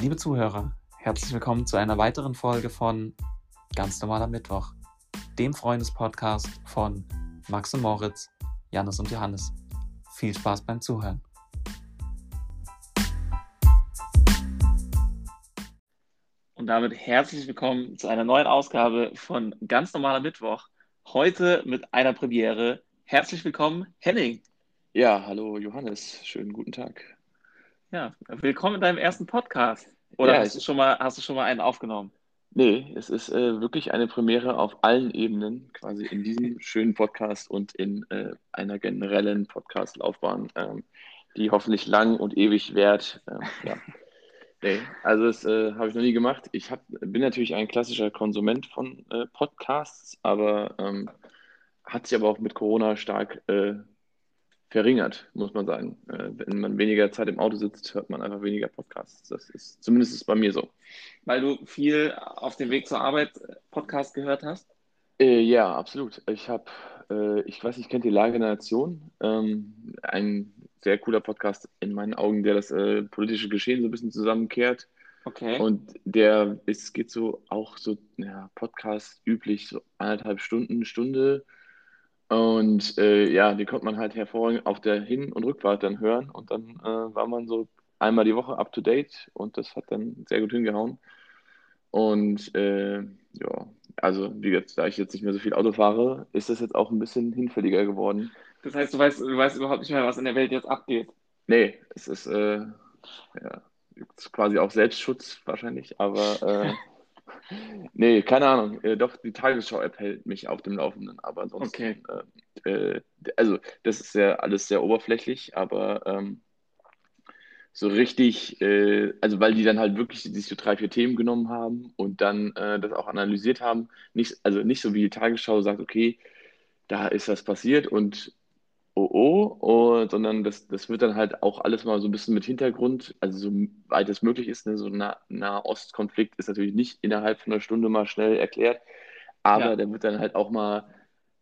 Liebe Zuhörer, herzlich willkommen zu einer weiteren Folge von Ganz normaler Mittwoch, dem Freundespodcast von Max und Moritz, Janis und Johannes. Viel Spaß beim Zuhören. Und damit herzlich willkommen zu einer neuen Ausgabe von Ganz normaler Mittwoch. Heute mit einer Premiere. Herzlich willkommen, Henning. Ja, hallo Johannes, schönen guten Tag. Ja, willkommen in deinem ersten Podcast. Oder Ja, hast, du schon mal, hast du schon mal einen aufgenommen? Nee, es ist äh, wirklich eine Premiere auf allen Ebenen, quasi in diesem schönen Podcast und in äh, einer generellen Podcast-Laufbahn, ähm, die hoffentlich lang und ewig währt. Ähm, ja. Nee, also das äh, habe ich noch nie gemacht. Ich hab, bin natürlich ein klassischer Konsument von äh, Podcasts, aber ähm, hat sich aber auch mit Corona stark äh, verringert, muss man sagen. Äh, wenn man weniger Zeit im Auto sitzt, hört man einfach weniger Podcasts. Das ist zumindest ist bei mir so. Weil du viel auf dem Weg zur Arbeit äh, Podcast gehört hast? Äh, ja, absolut. Ich habe, äh, ich weiß nicht, kennt ihr Lage der Nation? Ähm, ein sehr cooler Podcast in meinen Augen, der das äh, politische Geschehen so ein bisschen zusammenkehrt. Okay. Und der ist, geht so auch so, ja, Podcast üblich, so anderthalb Stunden, Stunde. Und äh, ja, die konnte man halt hervorragend auf der Hin- und Rückfahrt dann hören. Und dann äh, war man so einmal die Woche up to date und das hat dann sehr gut hingehauen. Und äh, ja, also wie gesagt, da ich jetzt nicht mehr so viel Auto fahre, ist das jetzt auch ein bisschen hinfälliger geworden. das heißt, du weißt, du weißt überhaupt nicht mehr, was in der Welt jetzt abgeht. Nee, es ist, äh, ja, ist quasi auch Selbstschutz wahrscheinlich, aber äh, nee, keine Ahnung. Äh, doch, die Tagesschau-App hält mich auf dem Laufenden, aber ansonsten, äh, äh, also das ist ja alles sehr oberflächlich, aber ähm, so richtig, äh, also weil die dann halt wirklich sich so drei, vier Themen genommen haben und dann äh, das auch analysiert haben. Nicht, also nicht so wie die Tagesschau sagt, okay, da ist was passiert und oh oh, oh sondern das, das wird dann halt auch alles mal so ein bisschen mit Hintergrund, also so weit es möglich ist, ne, so ein nah Nahostkonflikt ist natürlich nicht innerhalb von einer Stunde mal schnell erklärt, aber Ja. da wird dann halt auch mal,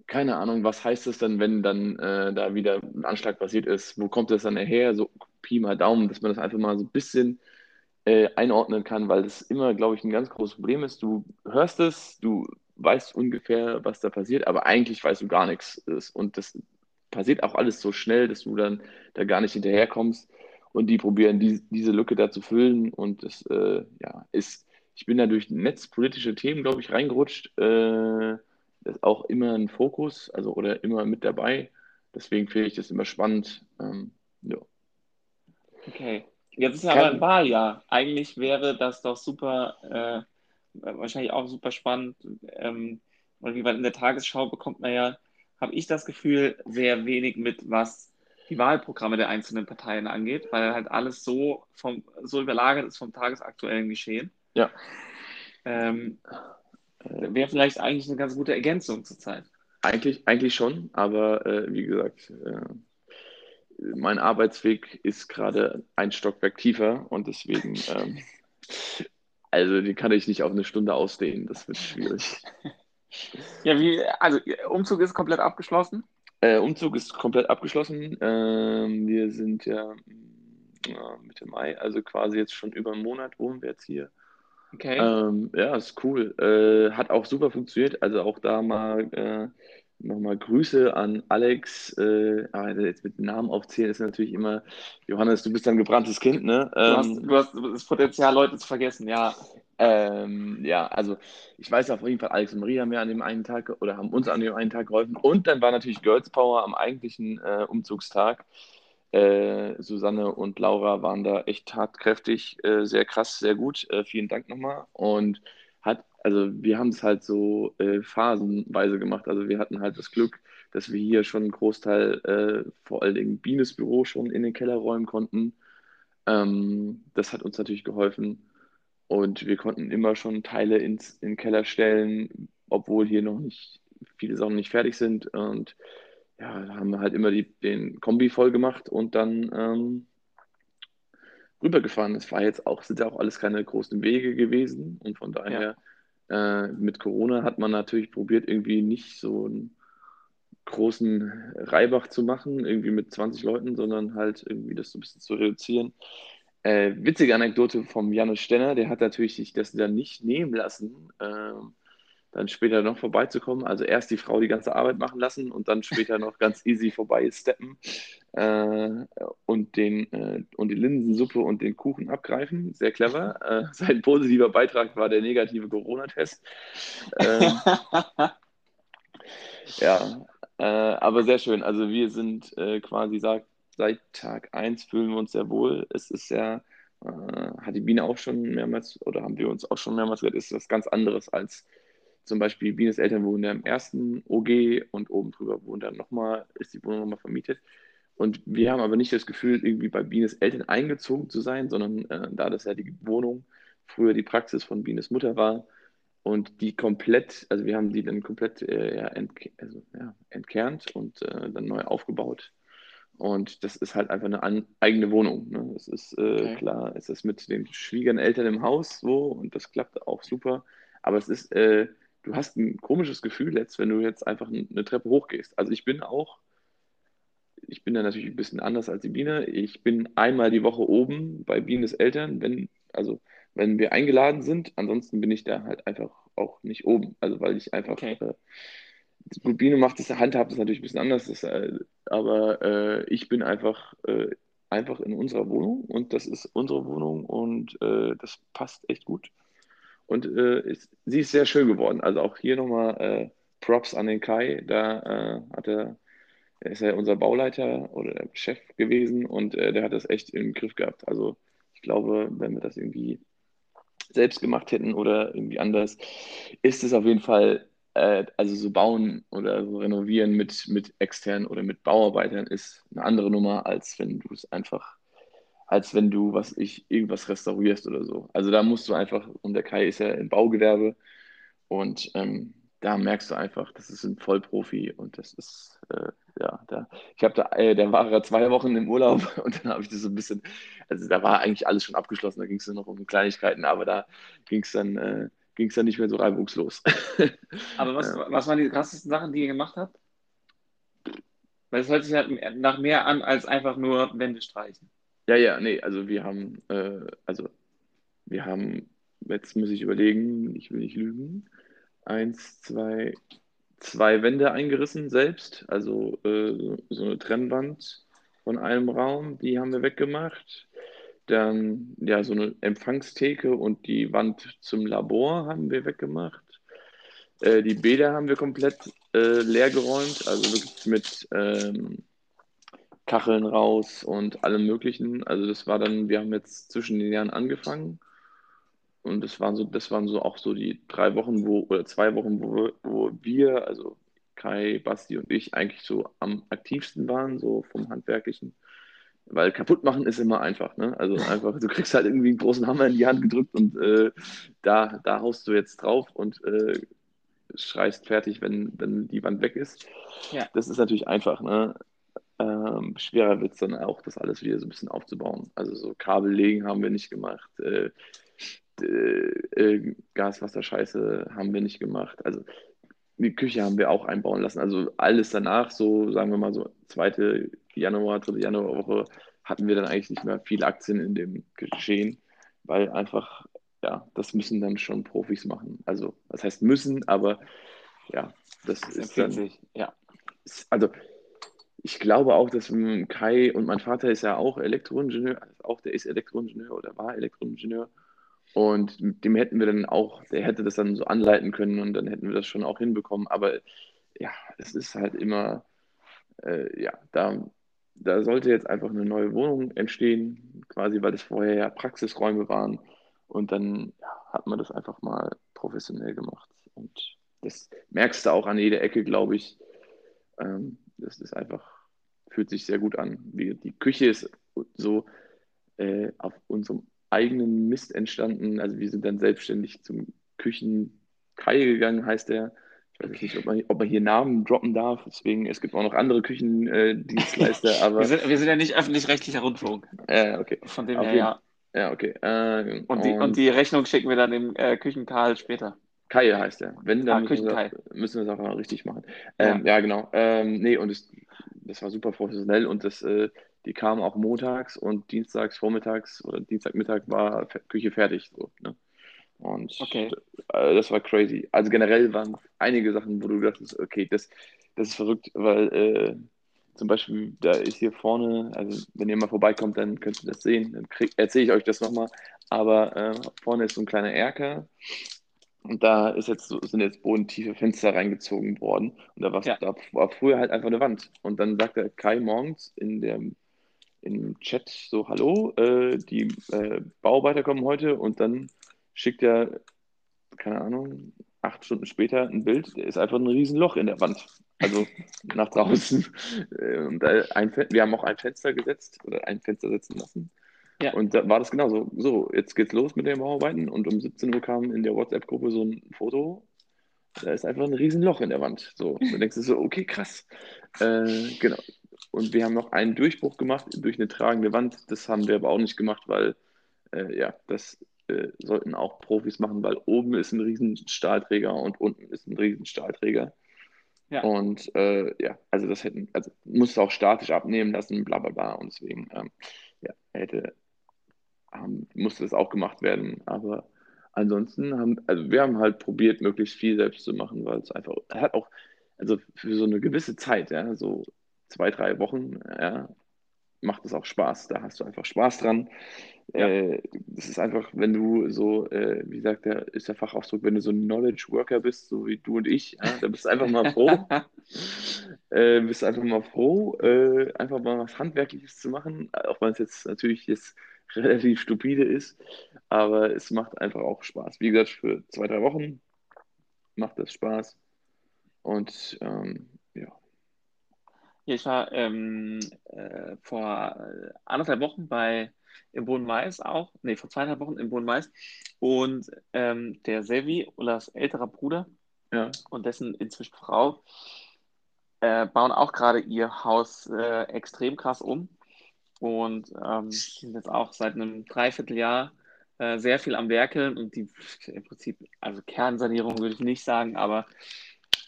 keine Ahnung, was heißt es dann, wenn dann äh, da wieder ein Anschlag passiert ist, wo kommt das dann her, so Pi mal Daumen, dass man das einfach mal so ein bisschen äh, einordnen kann, weil das immer, glaube ich, ein ganz großes Problem ist. Du hörst es, du weißt ungefähr, was da passiert, aber eigentlich weißt du gar nichts. Und das passiert auch alles so schnell, dass du dann da gar nicht hinterherkommst. Und die probieren die, diese Lücke da zu füllen. Und das äh, ja, ist, ich bin da durch netzpolitische Themen, glaube ich, reingerutscht. Äh, das ist auch immer ein Fokus, also oder immer mit dabei. Deswegen finde ich das immer spannend. Ähm, ja. Okay. Jetzt ist ja Kann- aber ein Wahljahr. Eigentlich wäre das doch super, äh, wahrscheinlich auch super spannend. Ähm, und wie man in der Tagesschau bekommt man ja, habe ich das Gefühl, sehr wenig mit, was die Wahlprogramme der einzelnen Parteien angeht, weil halt alles so, vom, so überlagert ist vom tagesaktuellen Geschehen. Ja. Ähm, wäre vielleicht eigentlich eine ganz gute Ergänzung zurzeit. Eigentlich, eigentlich schon, aber äh, wie gesagt, äh, mein Arbeitsweg ist gerade ein Stockwerk tiefer und deswegen, ähm, also den kann ich nicht auf eine Stunde ausdehnen, das wird schwierig. Ja, wie, also Umzug ist komplett abgeschlossen. Äh, Umzug ist komplett abgeschlossen. Ähm, wir sind ja ja, Mitte Mai, also quasi jetzt schon über einen Monat wohnen wir jetzt hier. Okay. Ähm, ja, ist cool. Äh, hat auch super funktioniert. Also auch da mal äh, nochmal Grüße an Alex. Äh, ah, jetzt mit Namen aufzählen ist natürlich immer, Johannes, du bist ein gebranntes Kind, ne? Du hast, Ähm, du hast das Potenzial, Leute zu vergessen, ja. ähm, ja, also ich weiß auf jeden Fall, Alex und Maria haben mir an dem einen Tag oder haben uns an dem einen Tag geholfen. Und dann war natürlich Girls Power am eigentlichen äh, Umzugstag. Äh, Susanne und Laura waren da echt tatkräftig, äh, sehr krass, sehr gut. Äh, vielen Dank nochmal. Und hat, also wir haben es halt so äh, phasenweise gemacht. Also wir hatten halt das Glück, dass wir hier schon einen Großteil, äh, vor allen Dingen Bienes Büro schon in den Keller räumen konnten. Ähm, das hat uns natürlich geholfen. Und wir konnten immer schon Teile ins, in den Keller stellen, obwohl hier noch nicht viele Sachen nicht fertig sind. Und ja, da haben wir halt immer die, den Kombi voll gemacht und dann ähm, rübergefahren. Es war jetzt auch, sind ja auch alles keine großen Wege gewesen. Und von daher, äh, mit Corona hat man natürlich probiert, irgendwie nicht so einen großen Reibach zu machen, irgendwie mit 20 Leuten, sondern halt irgendwie das so ein bisschen zu reduzieren. Äh, witzige Anekdote vom Janusz Stenner, der hat natürlich sich das dann nicht nehmen lassen, ähm, dann später noch vorbeizukommen. Also erst die Frau die ganze Arbeit machen lassen und dann später noch ganz easy vorbeisteppen äh, und, den, äh, und die Linsensuppe und den Kuchen abgreifen. Sehr clever. Äh, sein positiver Beitrag war der negative Corona-Test. Ähm, ja, äh, aber sehr schön. Also wir sind äh, quasi seit, seit Tag 1 fühlen wir uns sehr wohl. Es ist ja, äh, hat die Biene auch schon mehrmals, oder haben wir uns auch schon mehrmals gesagt, ist was ganz anderes als zum Beispiel Bienes Eltern wohnen ja im ersten OG und oben drüber wohnt dann nochmal, ist die Wohnung nochmal vermietet. Und wir haben aber nicht das Gefühl, irgendwie bei Bienes Eltern eingezogen zu sein, sondern äh, da das ja die Wohnung früher die Praxis von Bienes Mutter war und die komplett, also wir haben die dann komplett äh, ja, entk also, ja, entkernt und äh, dann neu aufgebaut. Und das ist halt einfach eine an eigene Wohnung. Ne? Das ist äh, okay. klar, es ist mit den Schwiegereltern im Haus so und das klappt auch super. Aber es ist äh, du hast ein komisches Gefühl jetzt, wenn du jetzt einfach eine Treppe hochgehst. Also ich bin auch, ich bin da natürlich ein bisschen anders als die Biene. Ich bin einmal die Woche oben bei Bienes Eltern, wenn, also wenn wir eingeladen sind. Ansonsten bin ich da halt einfach auch nicht oben. Also weil ich einfach, okay. äh, gut, Biene macht das, handhabt das natürlich ein bisschen anders, das, äh, aber äh, ich bin einfach, äh, einfach in unserer Wohnung und das ist unsere Wohnung und äh, das passt echt gut. Und äh, ist, sie ist sehr schön geworden. Also auch hier nochmal äh, Props an den Kai. Da äh, hat er, er ist ja unser Bauleiter oder Chef gewesen und äh, der hat das echt im Griff gehabt. Also ich glaube, wenn wir das irgendwie selbst gemacht hätten oder irgendwie anders, ist es auf jeden Fall, äh, also so bauen oder so renovieren mit, mit externen oder mit Bauarbeitern ist eine andere Nummer, als wenn du es einfach als wenn du, was ich, irgendwas restaurierst oder so. Also da musst du einfach, und der Kai ist ja im Baugewerbe und ähm, da merkst du einfach, das ist ein Vollprofi und das ist, äh, ja, da, ich habe da, äh, der war zwei Wochen im Urlaub und dann habe ich das so ein bisschen, also da war eigentlich alles schon abgeschlossen, da ging es nur noch um Kleinigkeiten, aber da ging es dann, äh, ging es dann nicht mehr so reibungslos. aber was, ja. was waren die krassesten Sachen, die ihr gemacht habt? Weil es hört sich halt nach mehr an, als einfach nur Wände streichen. Ja, ja, nee, also wir haben, äh, also wir haben, jetzt muss ich überlegen, ich will nicht lügen, eins, zwei, zwei Wände eingerissen selbst, also äh, so eine Trennwand von einem Raum, die haben wir weggemacht. Dann ja so eine Empfangstheke und die Wand zum Labor haben wir weggemacht. Äh, die Bäder haben wir komplett äh, leer geräumt, also wirklich mit ähm, Kacheln raus und allem Möglichen. Also das war dann, wir haben jetzt zwischen den Jahren angefangen und das waren so, das waren so auch so die drei Wochen, wo, oder zwei Wochen, wo, wo wir, also Kai, Basti und ich, eigentlich so am aktivsten waren, so vom Handwerklichen. Weil kaputt machen ist immer einfach, ne? Also einfach, du kriegst halt irgendwie einen großen Hammer in die Hand gedrückt und äh, da, da haust du jetzt drauf und äh, schreist fertig, wenn, wenn die Wand weg ist. Ja. Das ist natürlich einfach, ne? Ähm, schwerer wird es dann auch, das alles wieder so ein bisschen aufzubauen. Also so Kabel legen haben wir nicht gemacht. Äh, äh, Gaswasserscheiße haben wir nicht gemacht. Also die Küche haben wir auch einbauen lassen. Also alles danach, so sagen wir mal so zweite Januar, dritte Januarwoche, hatten wir dann eigentlich nicht mehr viele Aktien in dem Geschehen, weil einfach, ja, das müssen dann schon Profis machen. Also, das heißt müssen, aber ja, das, das ist dann, ja. Also ich glaube auch, dass Kai und mein Vater ist ja auch Elektroingenieur, also auch der ist Elektroingenieur oder war Elektroingenieur. Und dem hätten wir dann auch, der hätte das dann so anleiten können und dann hätten wir das schon auch hinbekommen. Aber ja, es ist halt immer, äh, ja, da, da sollte jetzt einfach eine neue Wohnung entstehen, quasi weil das vorher ja Praxisräume waren. Und dann ja, hat man das einfach mal professionell gemacht. Und das merkst du auch an jeder Ecke, glaube ich. Ähm, das ist einfach, fühlt sich sehr gut an. Die, die Küche ist so äh, auf unserem eigenen Mist entstanden. Also wir sind dann selbstständig zum Küchenkai gegangen, heißt der. Ich weiß nicht, ob man, ob man, hier Namen droppen darf. Deswegen, es gibt auch noch andere Küchendienstleister. Äh, aber wir, sind, wir sind ja nicht öffentlich-rechtlicher Rundfunk. Ja, okay. Von dem her, ja. Ja, okay. Äh, und, die, und, und, die, Rechnung schicken wir dann dem äh, Küchenkarl später. Kai heißt er. Wenn, dann ah, müssen, wir, müssen wir es auch richtig machen. Ähm, ja. ja. genau. Ähm, nee, und es, das war super professionell und das, äh, die kamen auch montags und dienstags vormittags oder Dienstagmittag war Küche fertig. So, ne? Und Okay. äh, das war crazy. Also generell waren einige Sachen, wo du dachtest, okay, das, das ist verrückt, weil äh, zum Beispiel, da ist hier vorne, also wenn ihr mal vorbeikommt, dann könnt ihr das sehen, dann erzähle ich euch das nochmal. Aber äh, vorne ist so ein kleiner Erker und da ist jetzt sind jetzt bodentiefe Fenster reingezogen worden. Und da, Ja. da war früher halt einfach eine Wand. Und dann sagte Kai morgens in dem, im Chat so, hallo, äh, die äh, Bauarbeiter kommen heute und dann schickt er, keine Ahnung, acht Stunden später ein Bild, da ist einfach ein Riesenloch in der Wand. Also nach draußen. Äh, Und ein, wir haben auch ein Fenster gesetzt oder ein Fenster setzen lassen. Ja. Und da war das genauso. So, jetzt geht's los mit den Bauarbeiten und um 17 Uhr kam in der WhatsApp-Gruppe so ein Foto. Da ist einfach ein Riesenloch in der Wand. So, und dann denkst du so, okay, krass. Äh, genau. Und wir haben noch einen Durchbruch gemacht durch eine tragende Wand. Das haben wir aber auch nicht gemacht, weil äh, ja, das äh, sollten auch Profis machen, weil oben ist ein riesen Stahlträger und unten ist ein riesen Stahlträger. Ja. Und äh, ja, also das hätten, also musste auch statisch abnehmen lassen, bla bla bla. Und deswegen, ähm, ja, hätte, ähm, musste das auch gemacht werden. Aber ansonsten haben, also wir haben halt probiert, möglichst viel selbst zu machen, weil es einfach, hat auch, also für so eine gewisse Zeit, ja, so zwei, drei Wochen, ja, macht es auch Spaß. Da hast du einfach Spaß dran. Ja. Äh, das ist einfach, wenn du so, äh, wie sagt der, ist der Fachausdruck, wenn du so ein Knowledge Worker bist, so wie du und ich, ja, da bist du einfach mal froh. äh, bist einfach mal froh, äh, einfach mal was Handwerkliches zu machen, auch wenn es jetzt natürlich jetzt relativ stupide ist, aber es macht einfach auch Spaß. Wie gesagt, für zwei, drei Wochen macht das Spaß. Und ähm, ja, Ja, ich war ähm, äh, vor anderthalb Wochen bei im Boden Mais auch, nee, vor zweieinhalb Wochen im Boden Mais. Und ähm, der Sevi, Ullas älterer Bruder ja, und dessen inzwischen Frau äh, bauen auch gerade ihr Haus äh, extrem krass um und ähm, sind jetzt auch seit einem Dreivierteljahr äh, sehr viel am Werkeln und die im Prinzip, also Kernsanierung würde ich nicht sagen, aber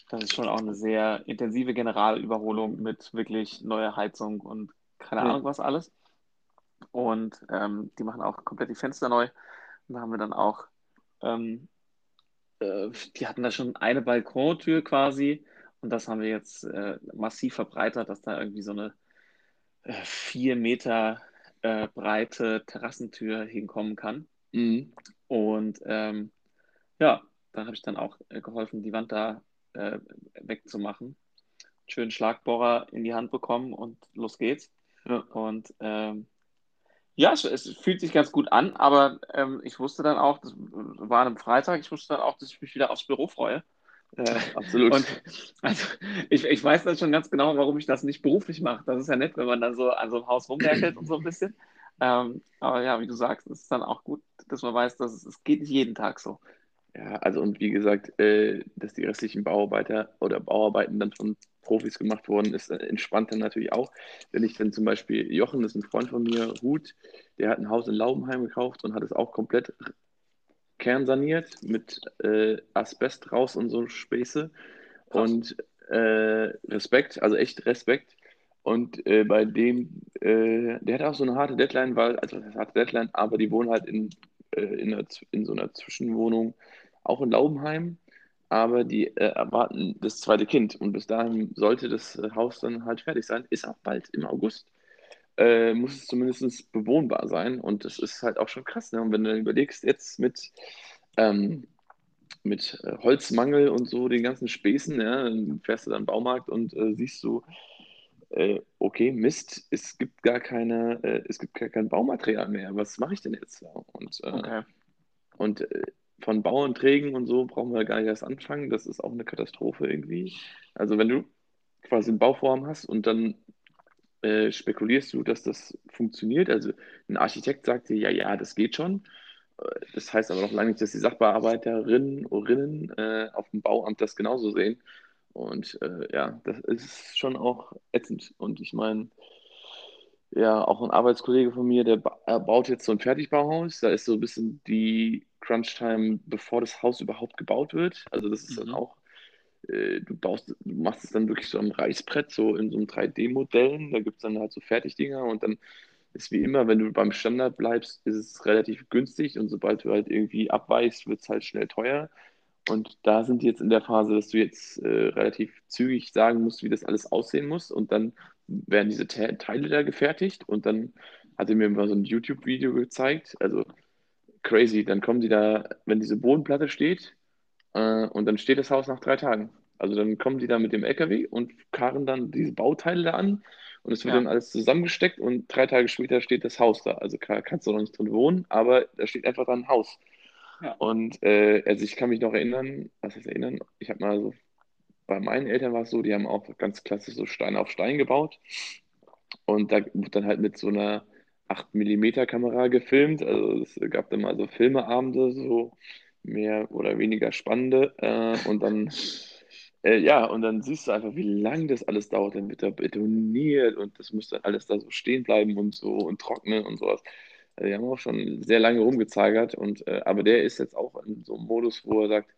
das ist schon auch eine sehr intensive Generalüberholung mit wirklich neuer Heizung und keine. Ahnung was alles. Und ähm, die machen auch komplett die Fenster neu. Und da haben wir dann auch, ähm, äh, die hatten da schon eine Balkontür quasi und das haben wir jetzt äh, massiv verbreitert, dass da irgendwie so eine vier Meter äh, breite Terrassentür hinkommen kann. mhm. Und ähm, ja, da habe ich dann auch äh, geholfen, die Wand da äh, wegzumachen. Schönen Schlagbohrer in die Hand bekommen und los geht's. ja. Und ähm, ja, es, es fühlt sich ganz gut an, aber ähm, ich wusste dann auch, das war an einem Freitag, ich wusste dann auch, dass ich mich wieder aufs Büro freue. Äh, Absolut. und also ich, ich weiß dann schon ganz genau, warum ich das nicht beruflich mache. Das ist ja nett, wenn man dann so an so einem Haus rumwerkelt und so ein bisschen. Ähm, aber ja, wie du sagst, es ist dann auch gut, dass man weiß, dass es, es geht nicht jeden Tag so. Ja, also und wie gesagt, äh, dass die restlichen Bauarbeiter oder Bauarbeiten dann von Profis gemacht wurden, ist äh, entspannt dann natürlich auch. Wenn ich dann zum Beispiel, Jochen ist ein Freund von mir, Hut, der hat ein Haus in Laubenheim gekauft und hat es auch komplett kernsaniert mit äh, Asbest raus und so Späße. Krass. Und äh, Respekt, also echt Respekt. Und äh, bei dem, äh, der hat auch so eine harte Deadline, weil, also das harte Deadline, aber die wohnen halt in, äh, in, einer, in so einer Zwischenwohnung, auch in Laubenheim, aber die äh, erwarten das zweite Kind und bis dahin sollte das Haus dann halt fertig sein, ist auch bald im August. Äh, muss es zumindest bewohnbar sein und das ist halt auch schon krass. Ne? Und wenn du dann überlegst, jetzt mit, ähm, mit äh, Holzmangel und so den ganzen Späßen, ja, dann fährst du dann Baumarkt und äh, siehst du, äh, okay, Mist, es gibt gar keine, äh, es gibt gar kein Baumaterial mehr. Was mache ich denn jetzt? Und, äh, Okay. und von Bauanträgen und so brauchen wir gar nicht erst anfangen. Das ist auch eine Katastrophe irgendwie. Also wenn du quasi ein Bauvorhaben hast und dann äh, spekulierst du, dass das funktioniert. Also ein Architekt sagt dir, ja, ja, das geht schon. Äh, Das heißt aber noch lange nicht, dass die Sachbearbeiterinnen Rinnen, äh, auf dem Bauamt das genauso sehen. Und äh, ja, das ist schon auch ätzend. Und ich meine, ja, auch ein Arbeitskollege von mir, der ba er baut jetzt so ein Fertigbauhaus. Da ist so ein bisschen die Crunch-Time, bevor das Haus überhaupt gebaut wird. Also das ist dann Mhm. auch äh, du baust, du machst es dann wirklich so am Reißbrett, so in so einem 3D-Modellen. Da gibt es dann halt so Fertigdinger und dann ist wie immer, wenn du beim Standard bleibst, ist es relativ günstig und sobald du halt irgendwie abweichst, wird es halt schnell teuer. Und da sind die jetzt in der Phase, dass du jetzt äh, relativ zügig sagen musst, wie das alles aussehen muss. Und dann werden diese Te Teile da gefertigt. Und dann hat er mir mal so ein YouTube-Video gezeigt. Also crazy. Dann kommen die da, wenn diese Bodenplatte steht, äh, und dann steht das Haus nach drei Tagen. Also dann kommen die da mit dem LKW und karren dann diese Bauteile da an und es wird ja. dann alles zusammengesteckt und drei Tage später steht das Haus da. Also kann, kannst du noch nicht drin wohnen, aber da steht einfach dann ein Haus. Ja. Und äh, also ich kann mich noch erinnern, was heißt erinnern? Ich habe mal so, bei meinen Eltern war es so, die haben auch ganz klassisch so Stein auf Stein gebaut. Und da wurde dann halt mit so einer 8 mm Kamera gefilmt. Also es gab dann mal so Filmeabende, so mehr oder weniger spannende. Äh, und dann äh, ja, und dann siehst du einfach, wie lange das alles dauert. Dann wird da betoniert und das muss dann alles da so stehen bleiben und so und trocknen und sowas. Also die haben auch schon sehr lange rumgezagert. Und, äh, aber der ist jetzt auch in so einem Modus, wo er sagt,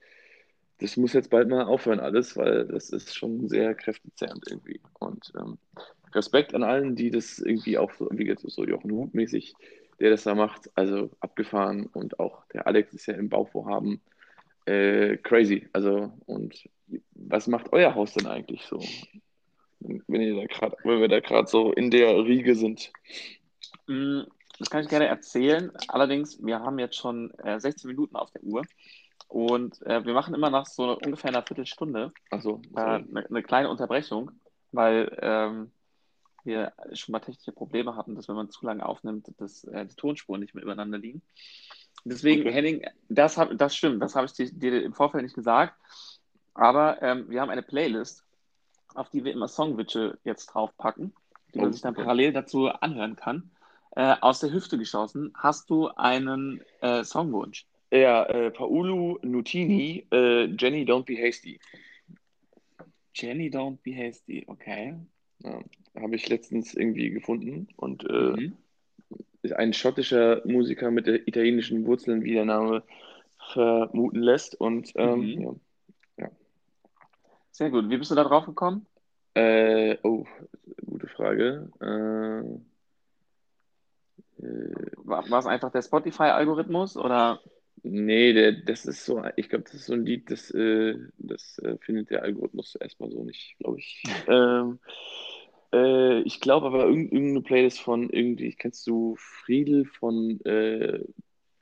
das muss jetzt bald mal aufhören alles, weil das ist schon sehr kräftezehrend irgendwie. Und ähm, Respekt an allen, die das irgendwie auch so, wie gesagt, so Jochen Hut mäßig, der das da macht, also abgefahren. Und auch der Alex ist ja im Bauvorhaben. Äh, crazy. Also, und was macht euer Haus denn eigentlich so? Wenn, ihr da grad, wenn wir da gerade so in der Riege sind. Mm, das kann ich gerne erzählen. Allerdings, wir haben jetzt schon äh, 16 Minuten auf der Uhr und äh, wir machen immer nach so ungefähr einer Viertelstunde so, äh, eine, eine, kleine Unterbrechung, weil ähm, wir schon mal technische Probleme hatten, dass wenn man zu lange aufnimmt, dass äh, die Tonspuren nicht mehr übereinander liegen. Deswegen, okay. Henning, das, hab, das stimmt, das habe ich dir, dir, im Vorfeld nicht gesagt. Aber ähm, wir haben eine Playlist, auf die wir immer Songwitche jetzt draufpacken, die man oh, sich dann okay. parallel dazu anhören kann. Äh, aus der Hüfte geschossen, hast du einen äh, Songwunsch? Ja, äh, Paolo Nutini, äh, Jenny Don't Be Hasty. Jenny Don't Be Hasty, okay. Ja, Habe ich letztens irgendwie gefunden und äh, mhm ist ein schottischer Musiker mit italienischen Wurzeln, wie der Name vermuten lässt. Und ähm, mhm. ja. Sehr gut. Wie bist du da drauf gekommen? Äh, oh, gute Frage. Äh, äh, war, war es einfach der Spotify-Algorithmus oder? Nee, der, das ist so, ich glaube, das ist so ein Lied, das, äh, das äh, findet der Algorithmus erstmal so nicht, glaube ich. ähm, äh, ich glaube aber irgendeine Playlist von irgendwie, kennst du Friedel von äh,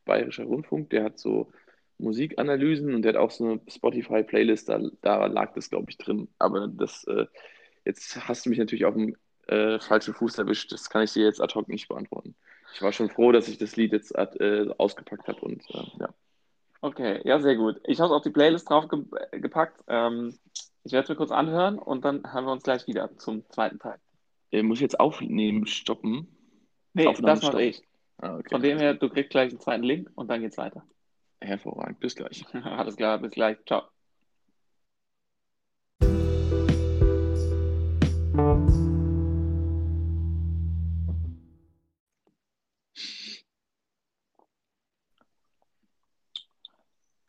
Bayerischer Rundfunk? Der hat so Musikanalysen und der hat auch so eine Spotify-Playlist, da, da lag das, glaube ich, drin. Aber das, äh, jetzt hast du mich natürlich auf dem äh, falschen Fuß erwischt. Das kann ich dir jetzt ad hoc nicht beantworten. Ich war schon froh, dass ich das Lied jetzt äh, ausgepackt habe und äh, ja. Okay, ja, sehr gut. Ich habe auf die Playlist drauf ge gepackt. Ähm, ich werde es mir kurz anhören und dann hören wir uns gleich wieder zum zweiten Teil. Äh, muss ich jetzt aufnehmen, stoppen? Nee, Aufnahmen das mache ich. Ah, okay. Von dem her, du kriegst gleich einen zweiten Link und dann geht's weiter. Hervorragend, bis gleich. Alles klar, bis gleich. Ciao.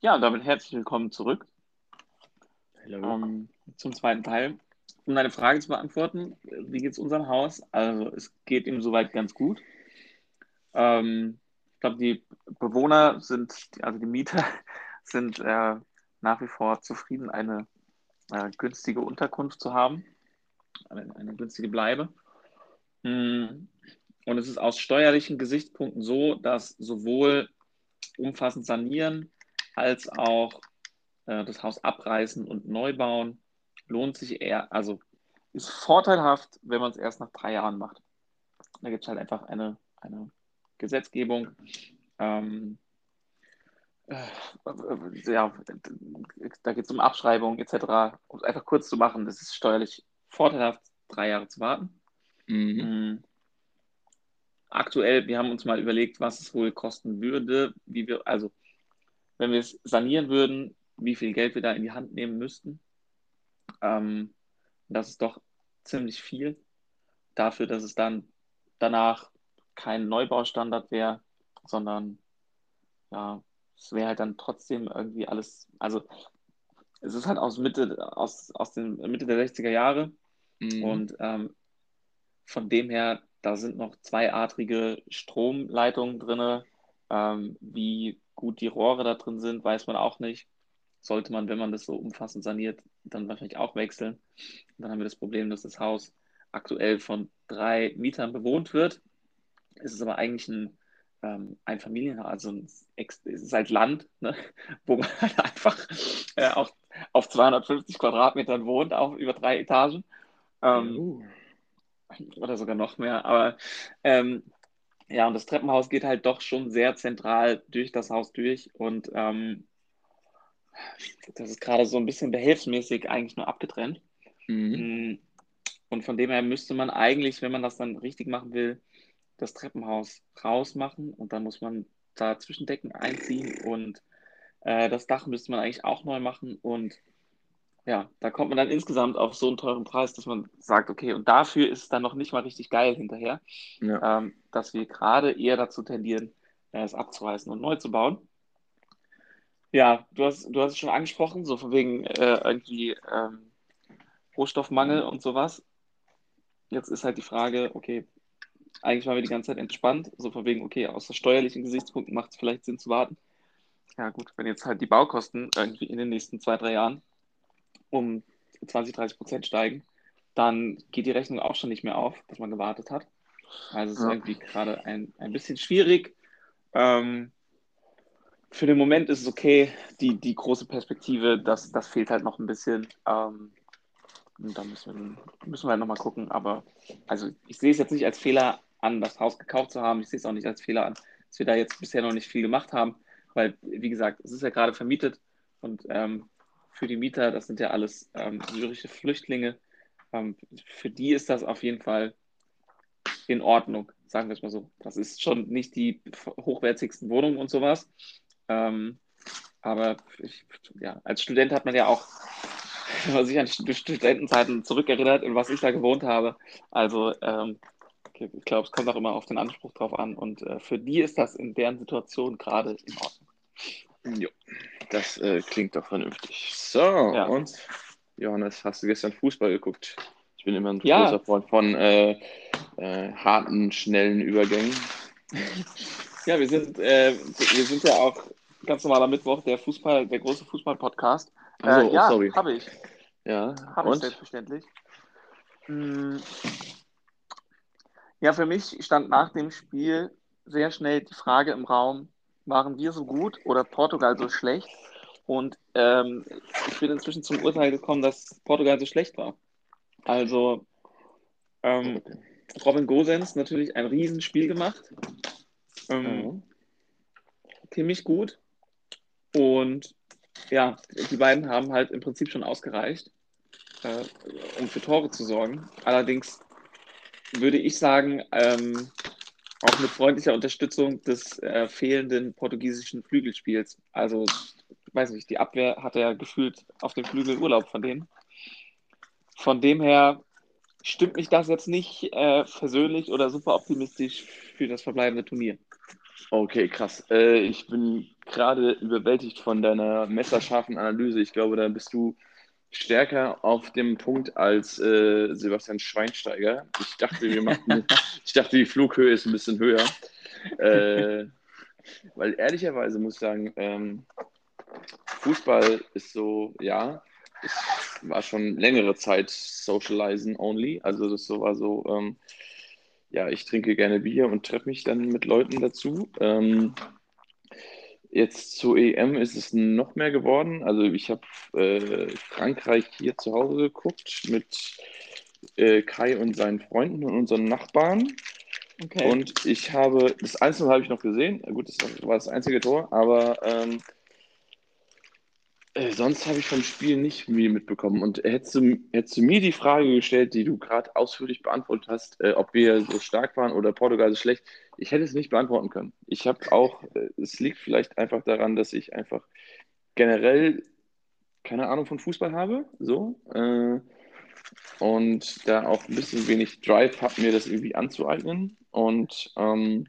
Ja, und damit herzlich willkommen zurück ähm, zum zweiten Teil. Um deine Frage zu beantworten, wie geht es unserem Haus? Also es geht ihm soweit ganz gut. Ähm, ich glaube, die Bewohner sind, also die Mieter sind äh, nach wie vor zufrieden, eine äh, günstige Unterkunft zu haben, eine, eine günstige Bleibe. Mm, und es ist aus steuerlichen Gesichtspunkten so, dass sowohl umfassend sanieren als auch äh, das Haus abreißen und neu bauen lohnt sich eher, also ist vorteilhaft, wenn man es erst nach drei Jahren macht. Da gibt es halt einfach eine, eine Gesetzgebung. Ähm, äh, ja, da geht es um Abschreibung etc. Um es einfach kurz zu machen, das ist steuerlich vorteilhaft, drei Jahre zu warten. Mhm. Mhm. Aktuell, wir haben uns mal überlegt, was es wohl kosten würde, wie wir, also wenn wir es sanieren würden, wie viel Geld wir da in die Hand nehmen müssten. Ähm, das ist doch ziemlich viel dafür, dass es dann danach kein Neubaustandard wäre, sondern ja, es wäre halt dann trotzdem irgendwie alles, also es ist halt aus Mitte, aus, aus den Mitte der 60er Jahre. Mhm. Und ähm, von dem her, da sind noch zweiadrige Stromleitungen drin. Ähm, wie gut die Rohre da drin sind, weiß man auch nicht. Sollte man, wenn man das so umfassend saniert, dann wahrscheinlich auch wechseln. Und dann haben wir das Problem, dass das Haus aktuell von drei Mietern bewohnt wird. Es ist aber eigentlich ein ähm, ein Familienhaus, also es ist halt Land, ne, wo man halt einfach äh, auf, auf 250 Quadratmetern wohnt, auch über drei Etagen. Ähm, uh. Oder sogar noch mehr. Aber ähm, ja, und das Treppenhaus geht halt doch schon sehr zentral durch das Haus durch und ähm, das ist gerade so ein bisschen behelfsmäßig eigentlich nur abgetrennt. Mhm. Mm, und von dem her müsste man eigentlich, wenn man das dann richtig machen will, das Treppenhaus rausmachen und dann muss man da Zwischendecken einziehen und äh, das Dach müsste man eigentlich auch neu machen und ja, da kommt man dann insgesamt auf so einen teuren Preis, dass man sagt, okay, und dafür ist es dann noch nicht mal richtig geil hinterher, ja. ähm, dass wir gerade eher dazu tendieren, äh, es abzureißen und neu zu bauen. Ja, du hast, du hast es schon angesprochen, so von wegen äh, irgendwie ähm, Rohstoffmangel und sowas. Jetzt ist halt die Frage, okay, eigentlich waren wir die ganze Zeit entspannt, so von wegen, okay, aus steuerlichen Gesichtspunkten macht es vielleicht Sinn zu warten. Ja, gut, wenn jetzt halt die Baukosten irgendwie in den nächsten zwei, drei Jahren um 20, 30 Prozent steigen, dann geht die Rechnung auch schon nicht mehr auf, dass man gewartet hat. Also es ist ja. irgendwie gerade ein, ein bisschen schwierig. Ähm, für den Moment ist es okay. Die, die große Perspektive, das, das fehlt halt noch ein bisschen. Ähm, da müssen wir, müssen wir halt nochmal gucken. Aber also ich sehe es jetzt nicht als Fehler an, das Haus gekauft zu haben. Ich sehe es auch nicht als Fehler an, dass wir da jetzt bisher noch nicht viel gemacht haben. Weil, wie gesagt, es ist ja gerade vermietet und ähm, für die Mieter, das sind ja alles ähm, syrische Flüchtlinge, ähm, für die ist das auf jeden Fall in Ordnung, sagen wir es mal so. Das ist schon nicht die hochwertigsten Wohnungen und sowas. Ähm, aber ich, ja, als Student hat man ja auch wenn man sich an Studentenzeiten zurückerinnert, in was ich da gewohnt habe. Also ähm, ich glaube, es kommt auch immer auf den Anspruch drauf an. Und äh, für die ist das in deren Situation gerade in Ordnung. Jo, das äh, klingt doch vernünftig. So, ja. und Johannes, hast du gestern Fußball geguckt? Ich bin immer ein ja. großer Freund von äh, äh harten, schnellen Übergängen. Ja, wir sind, äh, wir sind ja auch ganz normaler Mittwoch, der Fußball, der große Fußball-Podcast. Also, äh, ja, sorry. habe ich. Ja, habe ich selbstverständlich. Hm. Ja, für mich stand nach dem Spiel sehr schnell die Frage im Raum, waren wir so gut oder Portugal so schlecht? Und ähm, ich bin inzwischen zum Urteil gekommen, dass Portugal so schlecht war. Also ähm, Robin Gosens natürlich ein Riesenspiel gemacht. Ähm, mhm. Ziemlich gut. Und ja, die beiden haben halt im Prinzip schon ausgereicht, äh, um für Tore zu sorgen. Allerdings würde ich sagen, ähm, auch mit freundlicher Unterstützung des äh, fehlenden portugiesischen Flügelspiels. Also, weiß nicht, die Abwehr hat ja gefühlt auf dem Flügel Urlaub von denen. Von dem her stimmt mich das jetzt nicht äh, persönlich oder super optimistisch für das verbleibende Turnier. Okay, krass. Äh, ich bin gerade überwältigt von deiner messerscharfen Analyse. Ich glaube, da bist du stärker auf dem Punkt als äh, Sebastian Schweinsteiger. Ich dachte, wir machen, ich dachte, die Flughöhe ist ein bisschen höher. Äh, weil ehrlicherweise muss ich sagen, ähm, Fußball ist so, ja, es war schon längere Zeit Socializen only. Also das war so, ähm, ja, ich trinke gerne Bier und treffe mich dann mit Leuten dazu. Ähm, Jetzt zur EM ist es noch mehr geworden. Also ich habe äh, Frankreich hier zu Hause geguckt mit äh, Kai und seinen Freunden und unseren Nachbarn. Okay. Und ich habe, das Einzelne habe ich noch gesehen. Gut, das war das einzige Tor, aber ähm, äh, sonst habe ich vom Spiel nicht viel mitbekommen. Und hättest du, hättest du mir die Frage gestellt, die du gerade ausführlich beantwortet hast, äh, ob wir so stark waren oder Portugal so schlecht, ich hätte es nicht beantworten können. Ich habe auch, äh, es liegt vielleicht einfach daran, dass ich einfach generell keine Ahnung von Fußball habe, so. Äh, und da auch ein bisschen wenig Drive habe, mir das irgendwie anzueignen. Und ähm,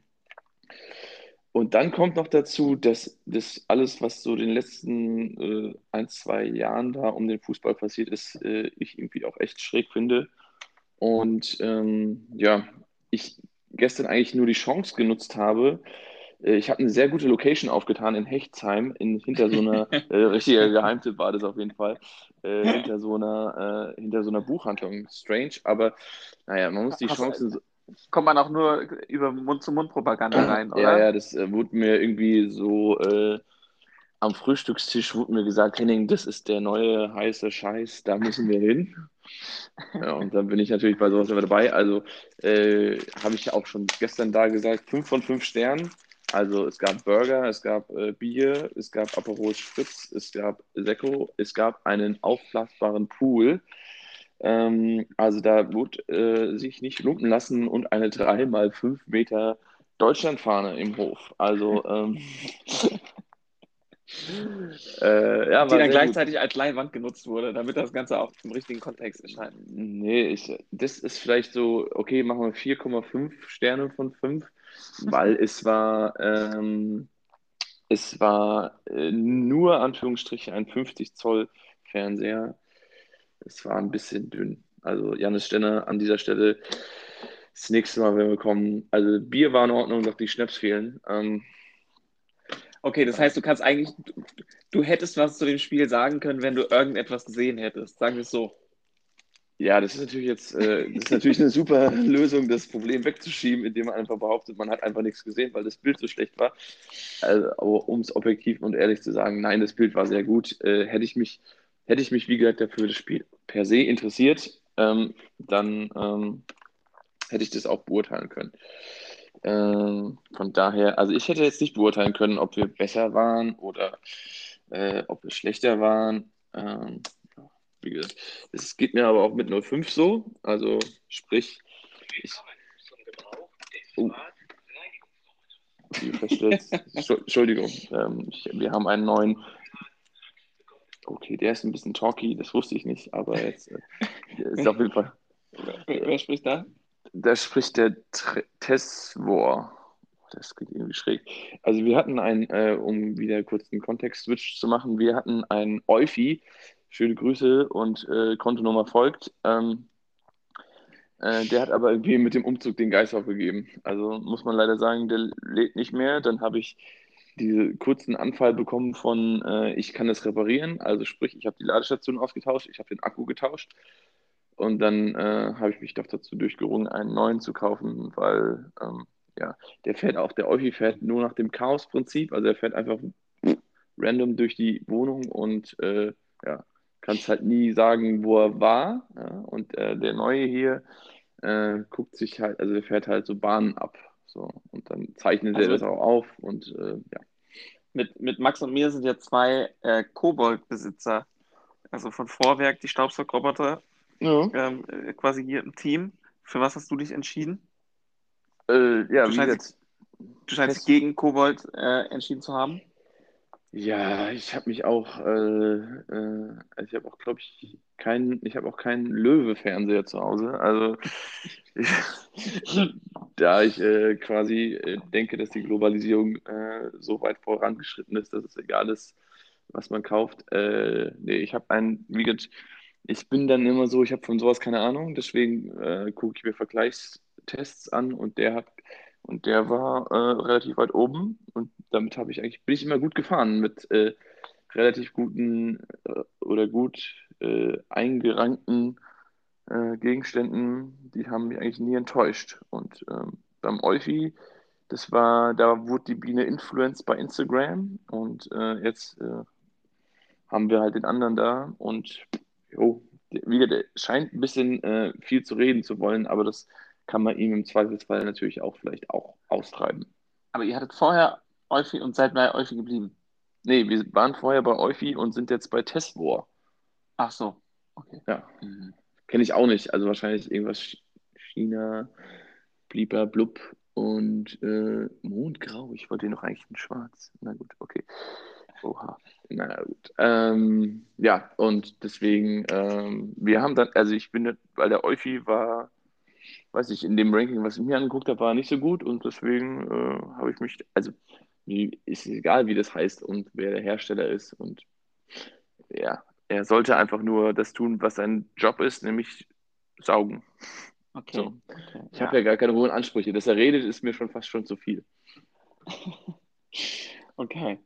Und dann kommt noch dazu, dass das alles, was so den letzten äh, ein, zwei Jahren da um den Fußball passiert ist, äh, ich irgendwie auch echt schräg finde. Und ähm, ja, ich gestern eigentlich nur die Chance genutzt habe. Äh, ich habe eine sehr gute Location aufgetan in Hechtsheim, in, hinter so einer, äh, richtiger Geheimtipp war das auf jeden Fall, äh, hinter, so einer, äh, hinter so einer Buchhandlung. Strange, aber naja, man muss die Chancen. So, kommt man auch nur über Mund-zu-Mund-Propaganda rein, oder? Ja, ja, das äh, wurde mir irgendwie so äh, am Frühstückstisch wurde mir gesagt, Henning, das ist der neue heiße Scheiß, da müssen wir hin. Ja, und dann bin ich natürlich bei sowas immer dabei. Also äh, habe ich auch schon gestern da gesagt, fünf von fünf Sternen. Also es gab Burger, es gab äh, Bier, es gab Aperol Spritz, es gab Sekko, es gab einen aufblasbaren Pool. Ähm, also da wurde äh, sich nicht lumpen lassen und eine 3 mal 5 Meter Deutschlandfahne im Hof. Also ähm, äh, ja, die dann gleichzeitig gut. als Leinwand genutzt wurde, damit das Ganze auch im richtigen Kontext erscheint. Nee, ich, das ist vielleicht so, okay, machen wir 4,5 Sterne von 5, weil es war, ähm, es war äh, nur Anführungsstriche ein 50 Zoll Fernseher es war ein bisschen dünn. Also Janis Stenner an dieser Stelle das nächste Mal, wenn wir kommen. Also Bier war in Ordnung, doch die Schnaps fehlen. Ähm, okay, das heißt, du kannst eigentlich, du, du, hättest was zu dem Spiel sagen können, wenn du irgendetwas gesehen hättest. Sagen wir es so. Ja, das ist natürlich jetzt äh, das ist natürlich eine super Lösung, das Problem wegzuschieben, indem man einfach behauptet, man hat einfach nichts gesehen, weil das Bild so schlecht war. Also, aber um es objektiv und ehrlich zu sagen, nein, das Bild war sehr gut. Äh, hätte ich mich hätte ich mich, wie gesagt, dafür das Spiel per se interessiert, ähm, dann ähm, hätte ich das auch beurteilen können. Ähm, von daher, also ich hätte jetzt nicht beurteilen können, ob wir besser waren oder äh, ob wir schlechter waren. Ähm, wie gesagt, es geht mir aber auch mit 05 so. Also sprich, ich, oh, Entschuldigung, ähm, ich, wir haben einen neuen Okay, der ist ein bisschen talky, das wusste ich nicht, aber jetzt äh, ist auf jeden Fall. Wer, wer spricht da? Da spricht der Tesvor. Das geht irgendwie schräg. Also wir hatten ein, äh, um wieder kurz einen Kontext-Switch zu machen, wir hatten ein Euphi, schöne Grüße und äh, Kontonummer folgt. Ähm, äh, der hat aber irgendwie mit dem Umzug den Geist aufgegeben. Also muss man leider sagen, der lädt nicht mehr. Dann habe ich diesen kurzen Anfall bekommen von, äh, ich kann es reparieren. Also sprich, ich habe die Ladestation ausgetauscht, ich habe den Akku getauscht und dann äh, habe ich mich doch dazu durchgerungen, einen neuen zu kaufen, weil ähm, ja, der fährt auch, der Eufy fährt nur nach dem Chaos-Prinzip, also er fährt einfach random durch die Wohnung und äh, ja, kannst halt nie sagen, wo er war. Ja? Und äh, der neue hier äh, guckt sich halt, also der fährt halt so Bahnen ab. So, und dann zeichnet also, er das auch auf und äh, ja. Mit, mit Max und mir sind ja zwei äh, Kobold-Besitzer, also von Vorwerk, die Staubsaugroboter, ja. ähm, äh, quasi hier im Team. Für was hast du dich entschieden? Äh, ja, du scheinst, du scheinst gegen Kobold äh, entschieden zu haben. Ja, ich habe mich auch, äh, äh, also ich habe auch, glaube ich, keinen, ich habe auch keinen Löwe-Fernseher zu Hause. Also da ich äh, quasi äh, denke, dass die Globalisierung äh, so weit vorangeschritten ist, dass es egal ist, was man kauft. Äh, nee, ich habe einen, wie gesagt, ich bin dann immer so, ich habe von sowas keine Ahnung, deswegen äh, gucke ich mir Vergleichstests an und der hat und der war äh, relativ weit oben. Und damit habe ich eigentlich, bin ich immer gut gefahren mit äh, relativ guten äh, oder gut äh, eingerankten äh, Gegenständen, die haben mich eigentlich nie enttäuscht. Und ähm, beim Euphi, das war, da wurde die Biene influenced bei Instagram. Und äh, jetzt haben wir halt den anderen da. Und jo, wie der scheint ein bisschen viel zu reden zu wollen, aber das kann man ihm im Zweifelsfall natürlich auch vielleicht auch austreiben. Aber ihr hattet vorher Euphi und seid bei Euphi geblieben? Nee, wir waren vorher bei Euphi und sind jetzt bei Tesvor. Ach so, okay. Ja. Mhm. Kenne ich auch nicht. Also wahrscheinlich irgendwas China, Blieber, Blub und äh, Mondgrau. Ich wollte noch eigentlich in Schwarz. Na gut, okay. Oha. Na gut. Ähm, ja, und deswegen, ähm, wir haben dann, also ich bin, weil der Euphi war weiß ich, in dem Ranking, was ich mir angeguckt habe, war er nicht so gut und deswegen äh, habe ich mich, also ist egal, wie das heißt und wer der Hersteller ist und ja, er sollte einfach nur das tun, was sein Job ist, nämlich saugen. Okay. So. okay. Ich habe ja gar keine hohen Ansprüche. Dass er redet, ist mir schon fast schon zu viel. Okay.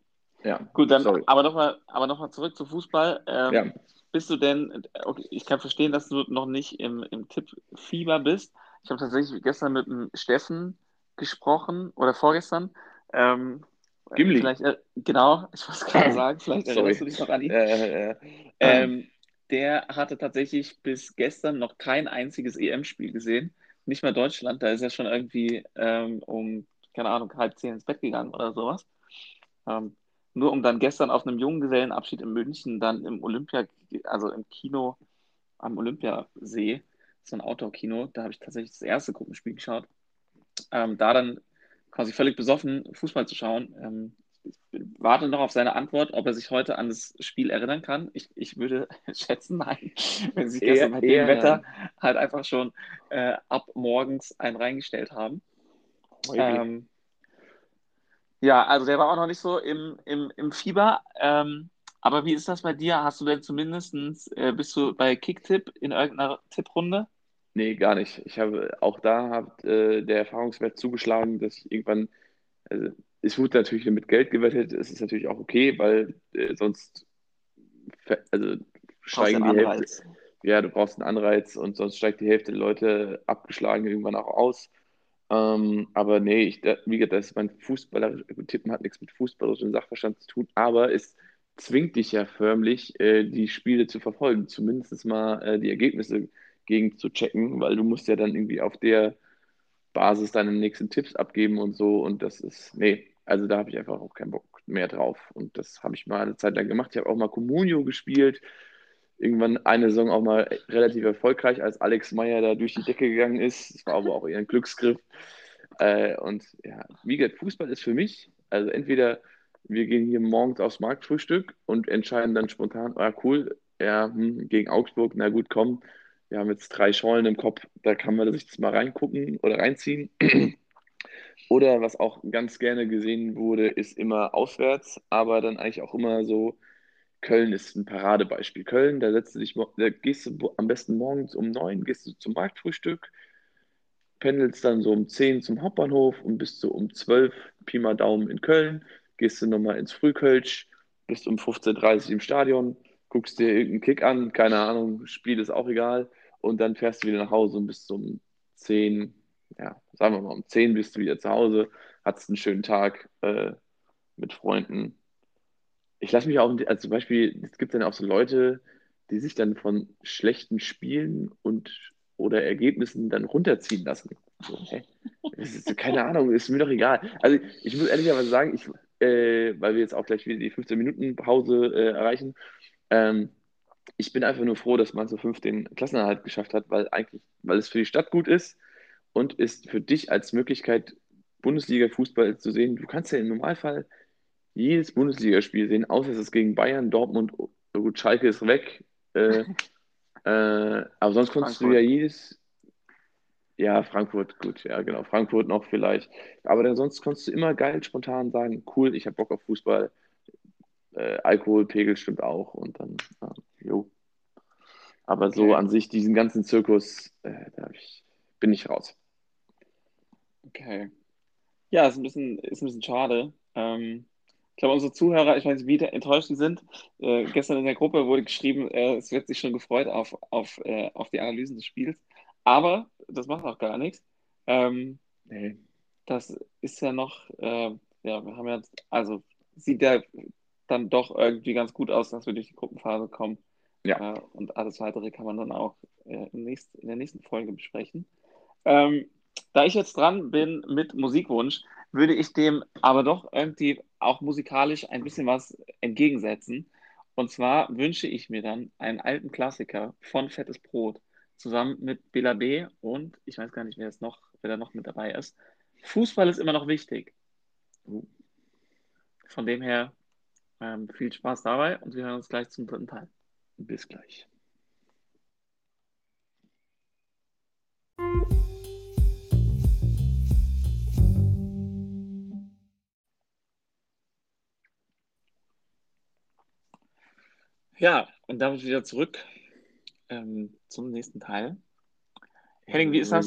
Ja, Gut, dann sorry. aber nochmal aber noch mal zurück zu Fußball. Ähm, Ja. Bist du denn, okay, ich kann verstehen, dass du noch nicht im, im Tippfieber bist. Ich habe tatsächlich gestern mit dem Steffen gesprochen oder vorgestern. Ähm, Gimli. Äh, genau, ich es gerade sagen, vielleicht erinnerst du dich noch an ihn. Äh, äh, Ähm, der hatte tatsächlich bis gestern noch kein einziges EM-Spiel gesehen. Nicht mal Deutschland, da ist er schon irgendwie ähm, um, keine Ahnung, halb zehn ins Bett gegangen oder sowas. Ähm, nur um dann gestern auf einem Junggesellenabschied in München dann im Olympia, also im Kino am Olympiasee, so ein Outdoor-Kino, da habe ich tatsächlich das erste Gruppenspiel geschaut. Ähm, da dann quasi völlig besoffen Fußball zu schauen. Ähm, ich warte noch auf seine Antwort, ob er sich heute an das Spiel erinnern kann. Ich, ich würde schätzen, nein, wenn sie gestern bei dem Wetter halt einfach schon äh, ab morgens einen reingestellt haben. Ähm, ja, also der war auch noch nicht so im, im, im Fieber. Ähm, aber wie ist das bei dir? Hast du denn zumindestens äh, bist du bei Kicktipp in irgendeiner Tipprunde? Nee, gar nicht. Ich habe auch da hat äh, der Erfahrungswert zugeschlagen, dass ich irgendwann, also es wurde natürlich mit Geld gewettet, es ist natürlich auch okay, weil äh, sonst also steigen die einen Hälfte, Anreiz. ja, du brauchst einen Anreiz und sonst steigt die Hälfte der Leute abgeschlagen irgendwann auch aus. Ähm, aber nee, ich, da, wie gesagt, das ist mein Fußballer, Tippen hat nichts mit fußballischem Sachverstand zu tun, aber es zwingt dich ja förmlich, äh, die Spiele zu verfolgen, zumindest mal äh, die Ergebnisse gegen zu checken, weil du musst ja dann irgendwie auf der Basis deine nächsten Tipps abgeben und so und das ist, nee, also da habe ich einfach auch keinen Bock mehr drauf und das habe ich mal eine Zeit lang gemacht. Ich habe auch mal Comunio gespielt, irgendwann eine Saison auch mal relativ erfolgreich, als Alex Meyer da durch die Decke gegangen ist. Das war aber auch eher ein Glücksgriff. Äh, und ja, wie gesagt, Fußball ist für mich, also entweder wir gehen hier morgens aufs Marktfrühstück und entscheiden dann spontan, ah cool, ja, hm, gegen Augsburg, na gut, komm, wir haben jetzt drei Schollen im Kopf, da kann man sich das mal reingucken oder reinziehen. Oder was auch ganz gerne gesehen wurde, ist immer auswärts, aber dann eigentlich auch immer so, Köln ist ein Paradebeispiel. Köln, da setzt du dich, da gehst du am besten morgens um neun, gehst du zum Marktfrühstück, pendelst dann so um 10 zum Hauptbahnhof und bist so um 12 Pi mal Daumen in Köln, gehst du nochmal ins Frühkölsch, bist um 15.30 Uhr im Stadion, guckst dir irgendeinen Kick an, keine Ahnung, Spiel ist auch egal, und dann fährst du wieder nach Hause und bist so um 10, ja, sagen wir mal, um 10 bist du wieder zu Hause, hattest einen schönen Tag äh, mit Freunden. Ich lasse mich auch, also zum Beispiel, es gibt dann auch so Leute, die sich dann von schlechten Spielen und oder Ergebnissen dann runterziehen lassen. So? Das ist, keine Ahnung, ist mir doch egal. Also ich muss ehrlicherweise sagen, ich, äh, weil wir jetzt auch gleich wieder die 15 Minuten Pause äh, erreichen, ähm, ich bin einfach nur froh, dass man so fünf den Klassenerhalt geschafft hat, weil eigentlich, weil es für die Stadt gut ist und ist für dich als Möglichkeit, Bundesliga-Fußball zu sehen. Du kannst ja im Normalfall jedes Bundesligaspiel sehen, außer es ist gegen Bayern, Dortmund, gut, Schalke ist weg. Äh, äh, aber sonst konntest du Frankfurt. ja jedes, ja, Frankfurt, gut, ja, genau, Frankfurt noch vielleicht. Aber dann sonst konntest du immer geil spontan sagen, cool, ich habe Bock auf Fußball. Äh, Alkoholpegel stimmt auch und dann, ja, jo. Aber so Okay. an sich, diesen ganzen Zirkus, äh, da ich, bin ich raus. Okay. Ja, ist ein bisschen, ist ein bisschen schade. Ähm, ich glaube, unsere Zuhörer, ich weiß nicht, wie enttäuscht die sind. Äh, gestern in der Gruppe wurde geschrieben, äh, es wird sich schon gefreut auf, auf, äh, auf die Analysen des Spiels. Aber das macht auch gar nichts. Ähm, Nee. das ist ja noch, äh, ja, wir haben ja, also sieht ja dann doch irgendwie ganz gut aus, dass wir durch die Gruppenphase kommen. Ja. Äh, und alles weitere kann man dann auch äh, nächst, in der nächsten Folge besprechen. Ähm, da ich jetzt dran bin mit Musikwunsch, würde ich dem aber doch irgendwie auch musikalisch ein bisschen was entgegensetzen. Und zwar wünsche ich mir dann einen alten Klassiker von Fettes Brot zusammen mit Bela B. und ich weiß gar nicht, wer es noch, wer da noch mit dabei ist. Fußball ist immer noch wichtig. Von dem her ähm, viel Spaß dabei und wir hören uns gleich zum dritten Teil. Bis gleich. Ja, und damit wieder zurück ähm, zum nächsten Teil. Henning, wie ist das?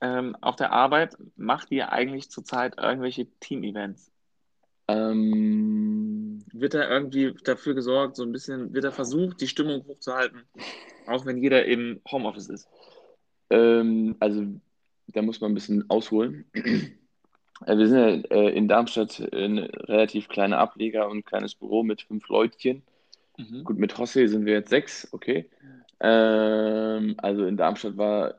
Ähm, auf der Arbeit macht ihr eigentlich zurzeit irgendwelche Team-Events? Ähm, wird da irgendwie dafür gesorgt, so ein bisschen, wird da versucht, die Stimmung hochzuhalten, auch wenn jeder im Homeoffice ist? ähm, also da muss man ein bisschen ausholen. Äh, Wir sind ja äh, in Darmstadt ein relativ kleiner Ableger und ein kleines Büro mit fünf Leutchen. Mhm. Gut, mit Hosse sind wir jetzt sechs, okay. Ähm, also in Darmstadt war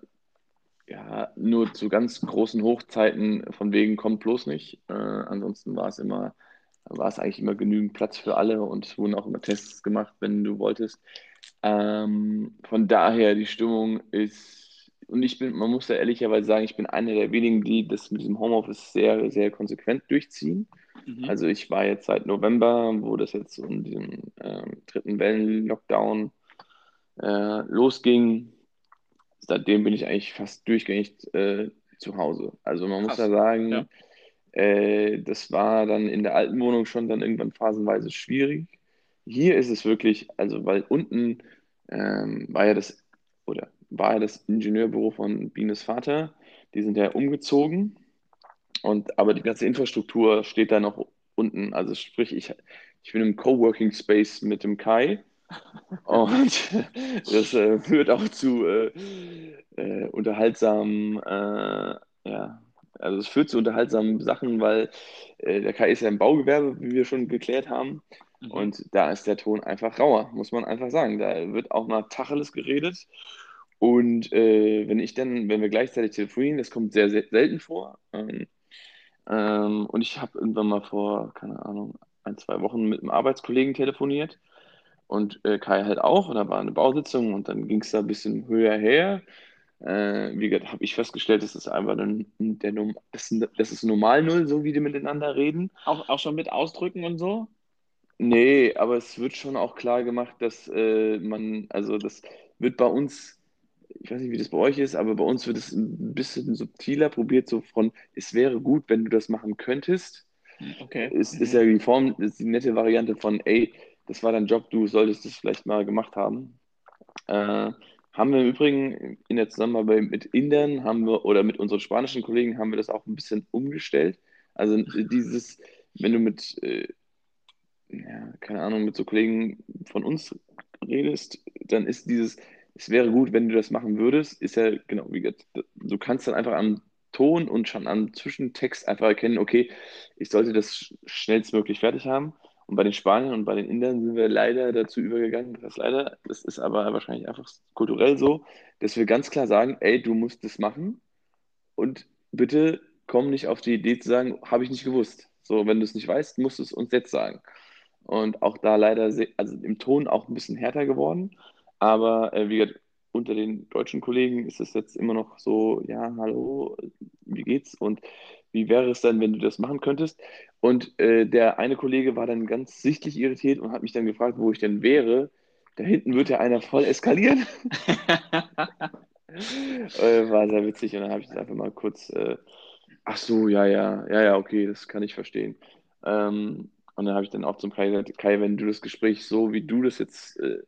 ja nur zu ganz großen Hochzeiten von wegen kommt bloß nicht. Äh, ansonsten war es immer, war es eigentlich immer genügend Platz für alle und es wurden auch immer Tests gemacht, wenn du wolltest. Ähm, von daher, die Stimmung ist, und ich bin, man muss ja ehrlicherweise sagen, ich bin einer der wenigen, die das mit diesem Homeoffice sehr, sehr konsequent durchziehen. Mhm. Also ich war jetzt seit November, wo das jetzt um diesen ähm, dritten Wellen-Lockdown äh, losging. Seitdem bin ich eigentlich fast durchgängig äh, zu Hause. Also man muss Krass. ja sagen, Ja. Äh, das war dann in der alten Wohnung schon dann irgendwann phasenweise schwierig. Hier ist es wirklich, also weil unten ähm, war ja das, oder war ja das Ingenieurbüro von Bines Vater, die sind ja umgezogen und aber die ganze Infrastruktur steht da noch unten. Also sprich, ich, ich bin im Coworking Space mit dem Kai und das äh, führt auch zu äh, äh, unterhaltsamen, äh, ja, also es führt zu unterhaltsamen Sachen, weil äh, der Kai ist ja im Baugewerbe, wie wir schon geklärt haben. Mhm. Und da ist der Ton einfach rauer, muss man einfach sagen. Da wird auch mal Tacheles geredet. Und äh, wenn ich dann, wenn wir gleichzeitig telefonieren, das kommt sehr, sehr selten vor. Ähm, ähm, und ich habe irgendwann mal vor, keine Ahnung, ein, zwei Wochen mit einem Arbeitskollegen telefoniert und äh, Kai halt auch. Und da war eine Bausitzung und dann ging es da ein bisschen höher her. Äh, wie gesagt, habe ich festgestellt, das ist einfach dann der, das, ist- das ist normal Null, so wie die miteinander reden. Auch, auch schon mit Ausdrücken und so? Nee, aber es wird schon auch klar gemacht, dass äh, man, also das wird bei uns, ich weiß nicht, wie das bei euch ist, aber bei uns wird es ein bisschen subtiler probiert, so von, es wäre gut, wenn du das machen könntest. Okay. Ist, ist Mhm. ja die Form, ist die nette Variante von, ey, das war dein Job, du solltest das vielleicht mal gemacht haben. Äh, haben wir im Übrigen in der Zusammenarbeit mit Indern haben wir oder mit unseren spanischen Kollegen haben wir das auch ein bisschen umgestellt. Also dieses, wenn du mit, äh, ja, keine Ahnung, mit so Kollegen von uns redest, dann ist dieses, es wäre gut, wenn du das machen würdest, ist ja genau, wie gesagt, du kannst dann einfach am Ton und schon am Zwischentext einfach erkennen, okay, ich sollte das sch- schnellstmöglich fertig haben. Und bei den Spaniern und bei den Indern sind wir leider dazu übergegangen, das leider, das ist aber wahrscheinlich einfach kulturell so, dass wir ganz klar sagen, ey, du musst das machen und bitte komm nicht auf die Idee zu sagen, habe ich nicht gewusst. So, wenn du es nicht weißt, musst du es uns jetzt sagen. Und auch da leider, also im Ton auch ein bisschen härter geworden. Aber äh, wie gesagt, unter den deutschen Kollegen ist es jetzt immer noch so, ja, hallo, wie geht's? Und wie wäre es dann, wenn du das machen könntest? Und äh, der eine Kollege war dann ganz sichtlich irritiert und hat mich dann gefragt, wo ich denn wäre. Da hinten wird ja einer voll eskalieren. Äh, war sehr witzig und dann habe ich das einfach mal kurz, äh, ach so, ja, ja, ja, ja, okay, das kann ich verstehen. Ähm, und dann habe ich dann auch zum Kai gesagt, Kai, wenn du das Gespräch so, wie du das jetzt äh,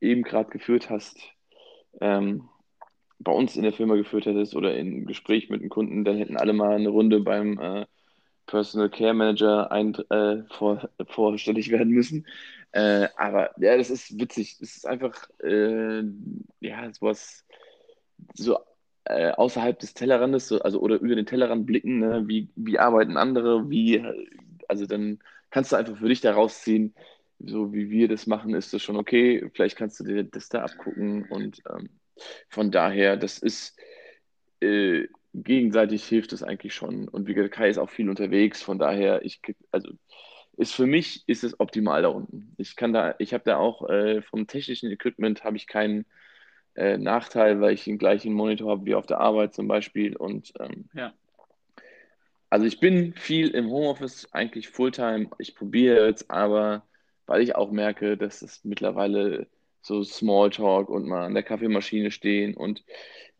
eben gerade geführt hast, ähm, bei uns in der Firma geführt hättest oder in Gespräch mit einem Kunden, dann hätten alle mal eine Runde beim äh, Personal Care Manager ein, äh, vor, vorstellig werden müssen. Äh, aber ja, das ist witzig. Es ist einfach, äh, ja, sowas so äh, außerhalb des Tellerrandes, so, also oder über den Tellerrand blicken, ne? Wie, wie arbeiten andere, wie, also dann kannst du einfach für dich da rausziehen, so wie wir das machen, ist das schon okay. Vielleicht kannst du dir das da abgucken und ähm, von daher, das ist äh, gegenseitig hilft es eigentlich schon. Und wie gesagt, Kai ist auch viel unterwegs, von daher, ich, also ist für mich ist es optimal da unten. Ich kann da, ich habe da auch äh, vom technischen Equipment habe ich keinen äh, Nachteil, weil ich den gleichen Monitor habe wie auf der Arbeit zum Beispiel. Und ähm, Ja. also ich bin viel im Homeoffice, eigentlich Fulltime. Ich probiere jetzt aber, weil ich auch merke, dass es mittlerweile so Smalltalk und mal an der Kaffeemaschine stehen und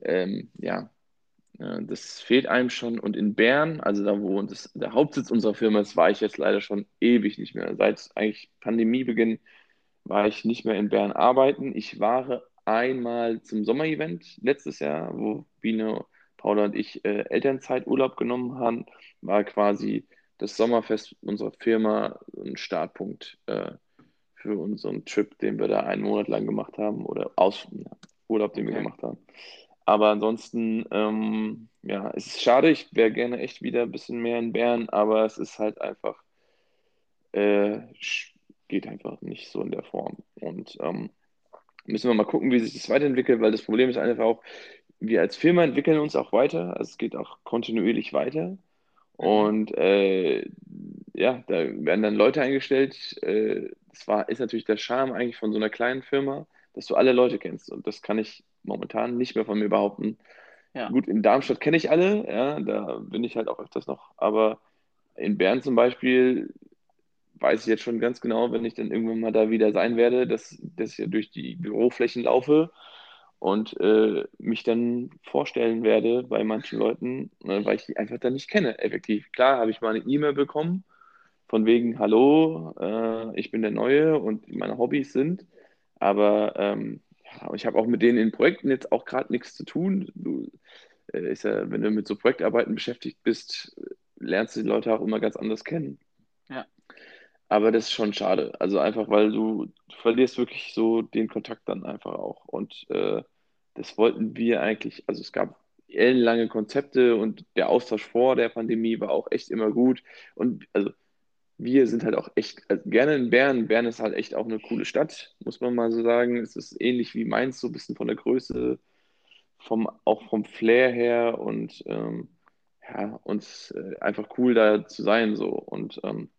ähm, ja, äh, das fehlt einem schon. Und in Bern, also da, wo das, der Hauptsitz unserer Firma ist, war ich jetzt leider schon ewig nicht mehr. Seit eigentlich Pandemiebeginn war ich nicht mehr in Bern arbeiten. Ich war einmal zum Sommerevent letztes Jahr, wo Biene, Paula und ich äh, Elternzeiturlaub genommen haben. War quasi das Sommerfest unserer Firma ein Startpunkt äh, für unseren Trip, den wir da einen Monat lang gemacht haben oder aus, ja, Urlaub, den wir Okay. gemacht haben. Aber ansonsten, ähm, ja, es ist schade. Ich wäre gerne echt wieder ein bisschen mehr in Bern, aber es ist halt einfach, äh, geht einfach nicht so in der Form. Und ähm, müssen wir mal gucken, wie sich das weiterentwickelt, weil das Problem ist einfach auch, wir als Firma entwickeln uns auch weiter. Also es geht auch kontinuierlich weiter. Mhm. Und äh, ja, da werden dann Leute eingestellt. Äh, das war, ist natürlich der Charme eigentlich von so einer kleinen Firma, dass du alle Leute kennst. Und das kann ich momentan nicht mehr von mir behaupten. Ja, Gut, in Darmstadt kenne ich alle, ja, da bin ich halt auch öfters noch. Aber in Bern zum Beispiel weiß ich jetzt schon ganz genau, wenn ich dann irgendwann mal da wieder sein werde, dass, dass ich ja durch die Büroflächen laufe und äh, mich dann vorstellen werde bei manchen Leuten, äh, weil ich die einfach dann nicht kenne, effektiv. Klar, habe ich mal eine E-Mail bekommen, von wegen, hallo, äh, ich bin der Neue und meine Hobbys sind, aber ähm, ja, ich habe auch mit denen in Projekten jetzt auch gerade nichts zu tun. Du, äh, ist ja, wenn du mit so Projektarbeiten beschäftigt bist, lernst du die Leute auch immer ganz anders kennen. ja, Aber das ist schon schade. Also einfach, weil du, du verlierst wirklich so den Kontakt dann einfach auch. Und äh, das wollten wir eigentlich, also es gab ellenlange Konzepte und der Austausch vor der Pandemie war auch echt immer gut. Und also wir sind halt auch echt also gerne in Bern. Bern ist halt echt auch eine coole Stadt, muss man mal so sagen. Es ist ähnlich wie Mainz, so ein bisschen von der Größe, vom, auch vom Flair her und ähm, ja, und äh, einfach cool da zu sein so. Und ähm,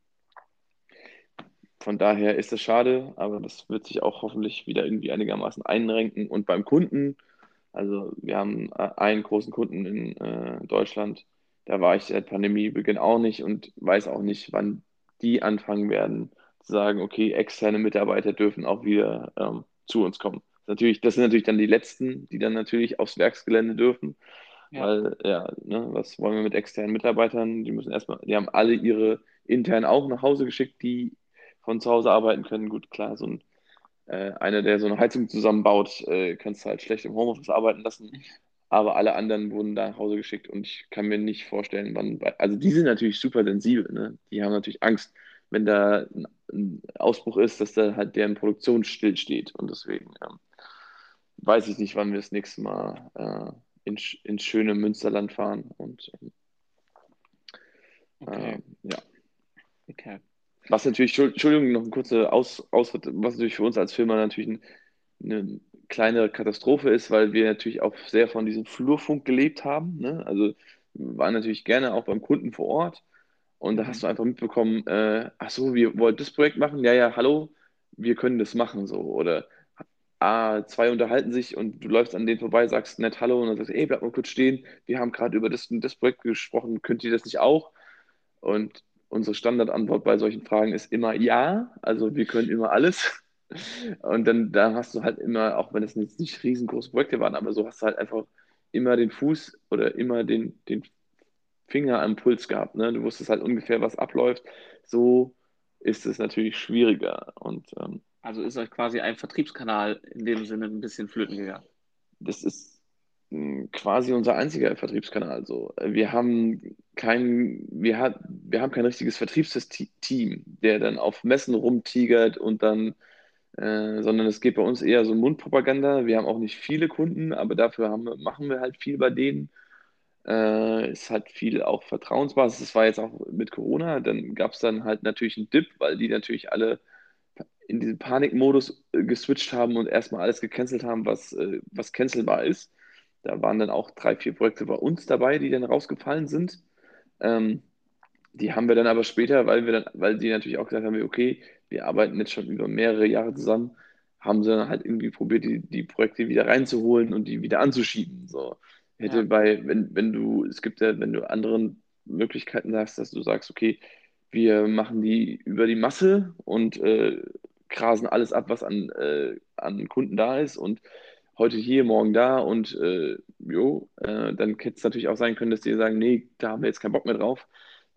von daher ist es schade, aber das wird sich auch hoffentlich wieder irgendwie einigermaßen einrenken. Und beim Kunden, also wir haben äh, einen großen Kunden in äh, Deutschland, da war ich seit Pandemiebeginn auch nicht und weiß auch nicht, wann die anfangen werden zu sagen, okay, externe Mitarbeiter dürfen auch wieder ähm, zu uns kommen. Natürlich, das sind natürlich dann die letzten, die dann natürlich aufs Werksgelände dürfen, ja, weil ja, ne, was wollen wir mit externen Mitarbeitern? Die müssen erstmal, die haben alle ihre intern auch nach Hause geschickt, die von zu Hause arbeiten können. Gut, klar, so ein äh, einer, der so eine Heizung zusammenbaut, äh, kannst du halt schlecht im Homeoffice arbeiten lassen. Aber alle anderen wurden da nach Hause geschickt und ich kann mir nicht vorstellen, wann. Also die sind natürlich super sensibel, ne? Die haben natürlich Angst, wenn da ein, Ausbruch ist, dass da halt deren Produktion stillsteht. Und deswegen ähm, weiß ich nicht, wann wir das nächste Mal äh, in, ins schöne Münsterland fahren. Und okay, ähm, ja. okay. Was natürlich, Entschuldigung, noch ein kurzer Aus, Ausritt, was natürlich für uns als Firma natürlich ein, eine kleine Katastrophe ist, weil wir natürlich auch sehr von diesem Flurfunk gelebt haben. Ne? Also wir waren natürlich gerne auch beim Kunden vor Ort und da hast Mhm. du einfach mitbekommen, äh, ach so, wir wollen das Projekt machen, ja, ja, hallo, wir können das machen so. Oder ah, zwei unterhalten sich und du läufst an denen vorbei, sagst nett Hallo und dann sagst, ey, bleib mal kurz stehen, wir haben gerade über das, das Projekt gesprochen, könnt ihr das nicht auch? Und unsere Standardantwort bei solchen Fragen ist immer ja. Also wir können immer alles. Und dann da hast du halt immer, auch wenn es jetzt nicht riesengroße Projekte waren, aber so hast du halt einfach immer den Fuß oder immer den, den Finger am Puls gehabt. Ne? Du wusstest halt ungefähr, was abläuft. So ist es natürlich schwieriger. Und ähm, Also ist euch quasi ein Vertriebskanal in dem Sinne ein bisschen flöten gegangen. das ist mh, quasi unser einziger Vertriebskanal. So. Wir haben kein, wir, hat, wir haben kein richtiges Vertriebsteam, der dann auf Messen rumtigert und dann, äh, sondern es geht bei uns eher so Mundpropaganda. Wir haben auch nicht viele Kunden, aber dafür wir- machen wir halt viel bei denen. Äh, ist halt viel auch Vertrauensbasis. Das war jetzt auch mit Corona. Dann gab es dann halt natürlich einen Dip, weil die natürlich alle in diesen Panikmodus äh, geswitcht haben und erstmal alles gecancelt haben, was, äh, was cancelbar ist. Da waren dann auch drei, vier Projekte bei uns dabei, die dann rausgefallen sind. Ähm, die haben wir dann aber später, weil wir dann, weil die natürlich auch gesagt haben, okay, wir arbeiten jetzt schon über mehrere Jahre zusammen, haben sie dann halt irgendwie probiert, die, die Projekte wieder reinzuholen und die wieder anzuschieben. So hätte Ja, bei, wenn, wenn du, es gibt ja, wenn du anderen Möglichkeiten sagst, dass du sagst, okay, wir machen die über die Masse und äh, grasen alles ab, was an, äh, an Kunden da ist und heute hier, morgen da und äh, jo, äh, dann hätte es natürlich auch sein können, dass die sagen, nee, da haben wir jetzt keinen Bock mehr drauf.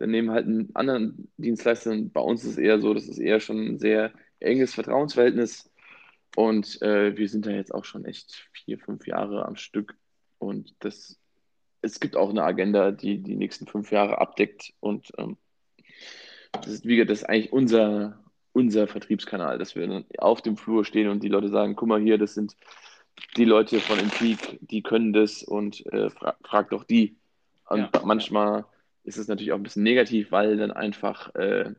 Dann nehmen halt einen anderen Dienstleister. Und bei uns ist es eher so, das ist eher schon ein sehr enges Vertrauensverhältnis und äh, wir sind da jetzt auch schon echt vier, fünf Jahre am Stück und das, es gibt auch eine Agenda, die die nächsten fünf Jahre abdeckt und ähm, das ist, wie gesagt, das ist eigentlich unser, unser Vertriebskanal, dass wir dann auf dem Flur stehen und die Leute sagen, guck mal hier, das sind die Leute von Impeak, die können das und äh, fra frag doch die. Und ja. manchmal ist es natürlich auch ein bisschen negativ, weil dann einfach äh,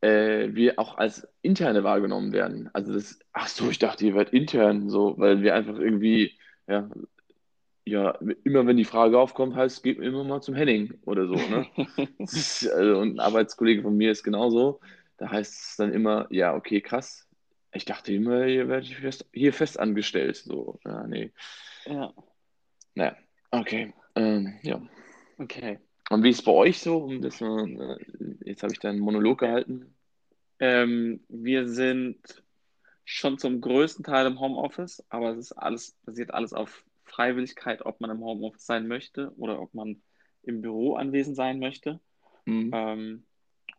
äh, wir auch als interne wahrgenommen werden. Also das, ach so, ich dachte, ihr werdet intern so, weil wir einfach irgendwie, ja, ja, immer wenn die Frage aufkommt, heißt, geht immer mal zum Henning oder so. Ne? ist, also, und ein Arbeitskollege von mir ist genauso. Da heißt es dann immer, ja, okay, krass. Ich dachte immer, ihr werdet fest, hier fest angestellt. So, ja, nee. Ja. Naja, okay. Ähm, ja. Okay. Und wie ist es bei euch so? Um das mal, jetzt habe ich da einen Monolog gehalten. Ähm, wir sind schon zum größten Teil im Homeoffice, aber es ist alles, basiert alles auf Freiwilligkeit, ob man im Homeoffice sein möchte oder ob man im Büro anwesend sein möchte. Mhm. Ähm,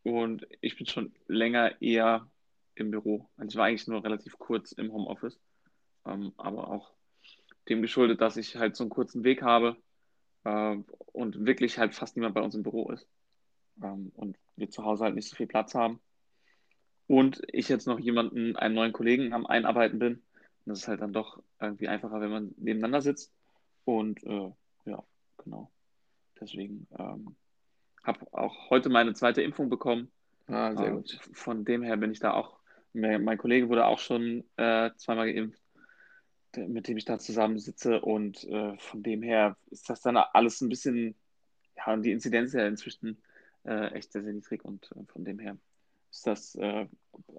und ich bin schon länger eher im Büro. Also ich war eigentlich nur relativ kurz im Homeoffice, ähm, aber auch dem geschuldet, dass ich halt so einen kurzen Weg habe äh, und wirklich halt fast niemand bei uns im Büro ist. Ähm, und wir zu Hause halt nicht so viel Platz haben. Und ich jetzt noch jemanden, einen neuen Kollegen am Einarbeiten bin. Und das ist halt dann doch irgendwie einfacher, wenn man nebeneinander sitzt. Und äh, ja, genau. Deswegen ähm, habe auch heute meine zweite Impfung bekommen. Ah, sehr äh, gut. Von dem her bin ich da auch. Mein Kollege wurde auch schon äh, zweimal geimpft mit dem ich da zusammensitze. Und äh, von dem her ist das dann alles ein bisschen, ja, die Inzidenz ja inzwischen äh, echt sehr, sehr niedrig. Und äh, von dem her ist das, äh,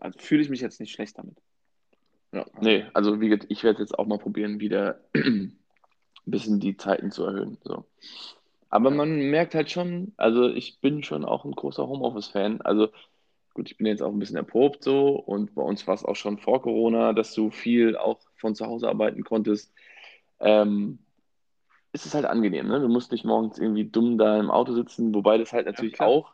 also fühle ich mich jetzt nicht schlecht damit. Ja, nee, also wie gesagt, ich werde jetzt auch mal probieren, wieder ein bisschen die Zeiten zu erhöhen. So. Aber man merkt halt schon, also ich bin schon auch ein großer Homeoffice-Fan. Also gut, ich bin jetzt auch ein bisschen erprobt so und bei uns war es auch schon vor Corona, dass du viel auch von zu Hause arbeiten konntest, ähm, ist es halt angenehm. Ne? Du musst nicht morgens irgendwie dumm da im Auto sitzen, wobei das halt natürlich ja, auch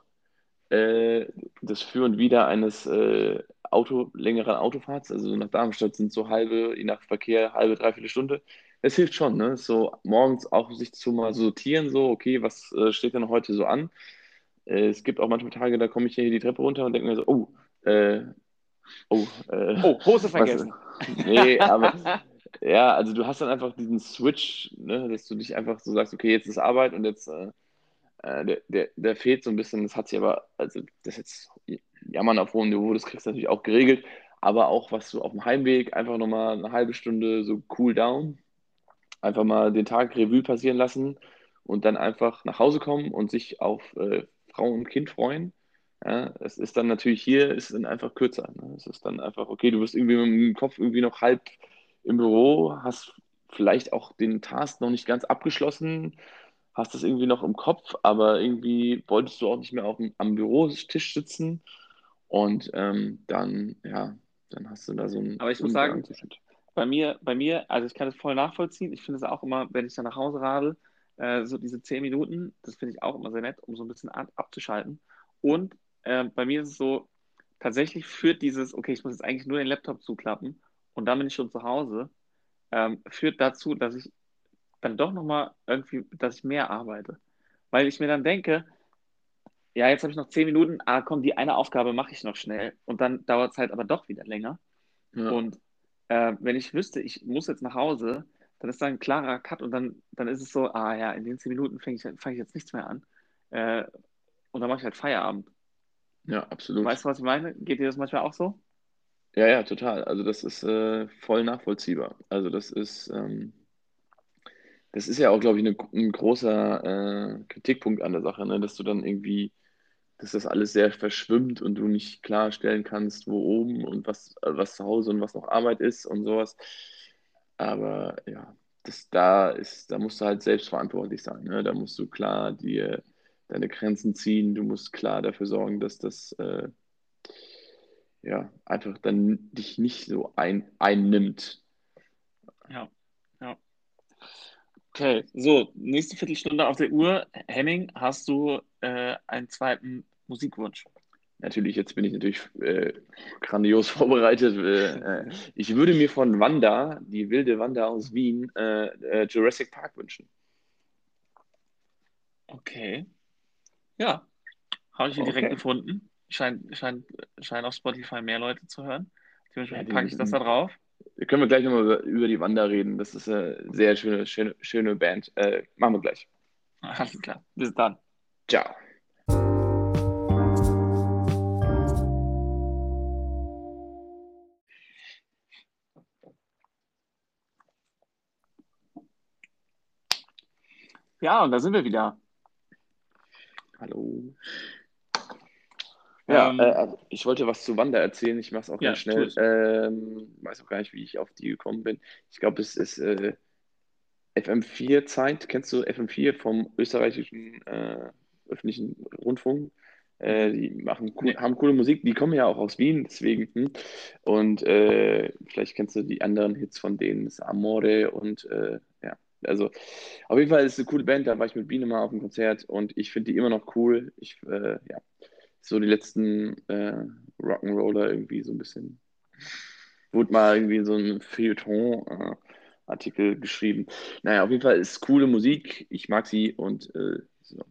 äh, das Für und Wider eines äh, Auto, längeren Autofahrts, also nach Darmstadt sind so halbe, je nach Verkehr, halbe, dreiviertel Stunde. Es hilft schon, ne? So morgens auch sich zu mal sortieren, so, okay, was äh, steht denn heute so an? Äh, es gibt auch manchmal Tage, da komme ich hier die Treppe runter und denke mir so, oh, äh, Oh, äh, oh, Hose vergessen. Was, nee, aber ja, also du hast dann einfach diesen Switch, ne, dass du dich einfach so sagst, okay, jetzt ist Arbeit und jetzt äh, äh der, der, der fehlt so ein bisschen. Das hat sich aber, also das ist jetzt jammern auf hohem Niveau, das kriegst du natürlich auch geregelt, aber auch was du auf dem Heimweg einfach nochmal eine halbe Stunde so cool down, einfach mal den Tag Revue passieren lassen und dann einfach nach Hause kommen und sich auf äh, Frau und Kind freuen ja, es ist dann natürlich hier, ist dann einfach kürzer. Ne? Es ist dann einfach, okay, du bist irgendwie mit dem Kopf irgendwie noch halb im Büro, hast vielleicht auch den Task noch nicht ganz abgeschlossen, hast das irgendwie noch im Kopf, aber irgendwie wolltest du auch nicht mehr auf dem, am Bürotisch sitzen und ähm, dann, ja, dann hast du da so einen. Aber ich muss sagen, bei mir, bei mir, also ich kann das voll nachvollziehen. Ich finde es auch immer, wenn ich dann nach Hause radel, äh, so diese zehn Minuten, das finde ich auch immer sehr nett, um so ein bisschen ab, abzuschalten. Und äh, bei mir ist es so, tatsächlich führt dieses, okay, ich muss jetzt eigentlich nur den Laptop zuklappen und dann bin ich schon zu Hause, ähm, führt dazu, dass ich dann doch nochmal irgendwie, dass ich mehr arbeite. Weil ich mir dann denke, ja, jetzt habe ich noch zehn Minuten, ah komm, die eine Aufgabe mache ich noch schnell und dann dauert es halt aber doch wieder länger. Ja. Und äh, wenn ich wüsste, ich muss jetzt nach Hause, dann ist da ein klarer Cut und dann, dann ist es so, ah ja, in den zehn Minuten fange ich, fang ich jetzt nichts mehr an. Äh, und dann mache ich halt Feierabend. Ja, absolut. Weißt du, was ich meine? Geht dir das manchmal auch so? Ja, ja, total. Also das ist äh, voll nachvollziehbar. Also das ist, ähm, das ist ja auch, glaube ich, eine, ein großer äh, Kritikpunkt an der Sache, ne? dass du dann irgendwie, dass das alles sehr verschwimmt und du nicht klarstellen kannst, wo oben und was, was zu Hause und was noch Arbeit ist und sowas. Aber ja, das da ist, da musst du halt selbstverantwortlich sein. Ne? Da musst du klar dir deine Grenzen ziehen. Du musst klar dafür sorgen, dass das äh, ja einfach dann dich nicht so ein, einnimmt. Ja, ja. Okay, so, nächste Viertelstunde auf der Uhr. Henning, hast du äh, einen zweiten Musikwunsch? natürlich, jetzt bin ich natürlich äh, grandios vorbereitet. Äh, ich würde mir von Wanda, die wilde Wanda aus Wien, äh, äh, Jurassic Park wünschen. Okay. Ja, habe ich ihn direkt Okay. gefunden. Scheint, scheint, scheint auf Spotify mehr Leute zu hören. Dementsprechend Ja, packe ich das da drauf. Da können wir gleich nochmal über, über die Wanda reden. Das ist eine sehr schöne, schöne, schöne Band. Äh, machen wir gleich. Alles klar. Bis dann. Ciao. Ja, und da sind wir wieder. Hallo. Ja, Ähm, äh, ich wollte was zu Wanda erzählen. Ich mache es auch Ja, ganz schnell. Ähm, weiß auch gar nicht, wie ich auf die gekommen bin. Ich glaube, es ist äh, FM4-Zeit. Kennst du FM4 vom österreichischen äh, öffentlichen Rundfunk? Äh, die machen cool, Nee. haben coole Musik. Die kommen ja auch aus Wien, deswegen. Hm. Und äh, vielleicht kennst du die anderen Hits von denen, das ist Amore und äh, ja. Also auf jeden Fall ist es eine coole Band. Da war ich mit Biene mal auf dem Konzert und ich finde die immer noch cool. Ich, äh, ja, so die letzten äh, Rock'n'Roller irgendwie so ein bisschen. Wurde mal irgendwie so ein Feuilleton-Artikel geschrieben. Naja, auf jeden Fall ist es coole Musik. Ich mag sie und äh, so.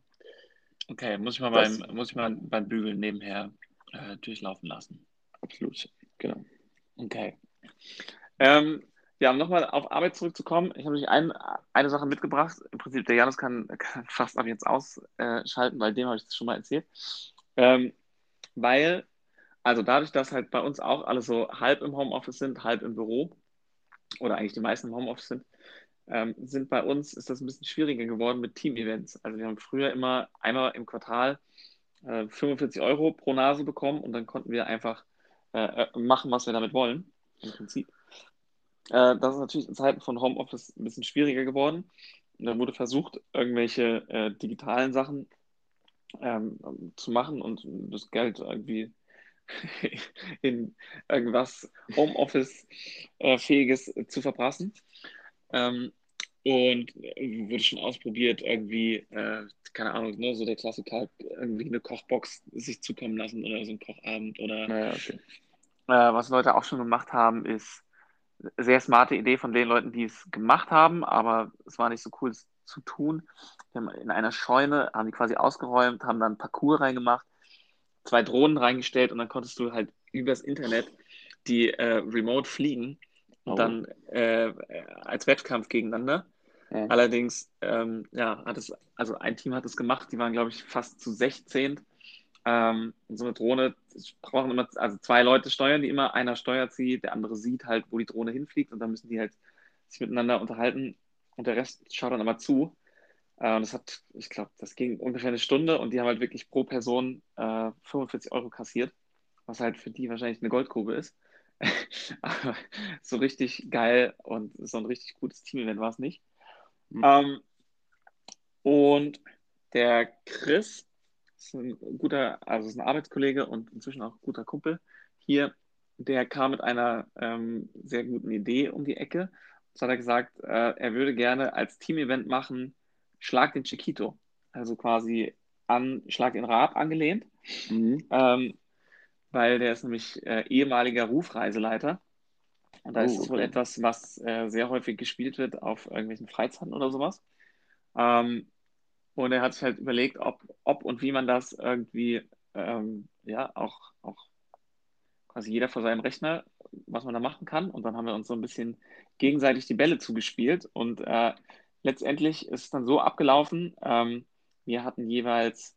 Okay, muss ich mal Das- beim, muss ich mal beim Bügeln nebenher äh, durchlaufen lassen. Absolut. Genau. Okay. Ähm, ja, um nochmal auf Arbeit zurückzukommen, ich habe nämlich ein, eine Sache mitgebracht. Im Prinzip, der Janus kann, kann fast ab jetzt ausschalten, weil dem habe ich das schon mal erzählt. Ähm, weil, also dadurch, dass halt bei uns auch alle so halb im Homeoffice sind, halb im Büro, oder eigentlich die meisten im Homeoffice sind, ähm, sind bei uns, ist das ein bisschen schwieriger geworden mit Team-Events. Also wir haben früher immer einmal im Quartal äh, 45 Euro pro Nase bekommen und dann konnten wir einfach äh, äh, machen, was wir damit wollen, im Prinzip. Äh, das ist natürlich in Zeiten von Homeoffice ein bisschen schwieriger geworden. Und dann wurde versucht, irgendwelche äh, digitalen Sachen ähm, zu machen und das Geld irgendwie in irgendwas Homeoffice-fähiges zu verprassen. Ähm, und äh, wurde schon ausprobiert, irgendwie, äh, keine Ahnung, ne, so der Klassiker, irgendwie eine Kochbox sich zukommen lassen oder so ein Kochabend oder Naja, okay. äh, was Leute auch schon gemacht haben, ist sehr smarte Idee von den Leuten, die es gemacht haben, aber es war nicht so cool es zu tun. Wir haben in einer Scheune, haben die quasi ausgeräumt, haben dann Parcours reingemacht, zwei Drohnen reingestellt und dann konntest du halt übers Internet die äh, remote fliegen und Oh. dann äh, als Wettkampf gegeneinander. Ja. Allerdings, ähm, ja, hat es, also ein Team hat es gemacht, die waren, glaube ich, fast zu 16. Ähm, und so eine Drohne brauchen immer, also zwei Leute steuern die immer, einer steuert sie, der andere sieht halt, wo die Drohne hinfliegt und dann müssen die halt sich miteinander unterhalten und der Rest schaut dann aber zu. Äh, und das hat, ich glaube, das ging ungefähr eine Stunde und die haben halt wirklich pro Person äh, 45 Euro kassiert, was halt für die wahrscheinlich eine Goldgrube ist. aber so richtig geil und so ein richtig gutes Team-Event war es nicht. Mhm. Ähm, und der Chris ist ein guter, also ist ein Arbeitskollege und inzwischen auch ein guter Kumpel hier, der kam mit einer ähm, sehr guten Idee um die Ecke. Und zwar hat er gesagt, äh, er würde gerne als Team-Event machen, Schlag den Chiquito. Also quasi an Schlag den Raab angelehnt, Mhm. ähm, weil der ist nämlich äh, ehemaliger Rufreiseleiter. Und da Oh, ist es wohl okay. etwas, was äh, sehr häufig gespielt wird auf irgendwelchen Freizeiten oder sowas. Ähm, und er hat sich halt überlegt, ob, ob und wie man das irgendwie, ähm, ja, auch, auch quasi jeder vor seinem Rechner, was man da machen kann. Und dann haben wir uns so ein bisschen gegenseitig die Bälle zugespielt. Und äh, letztendlich ist es dann so abgelaufen, ähm, wir hatten jeweils,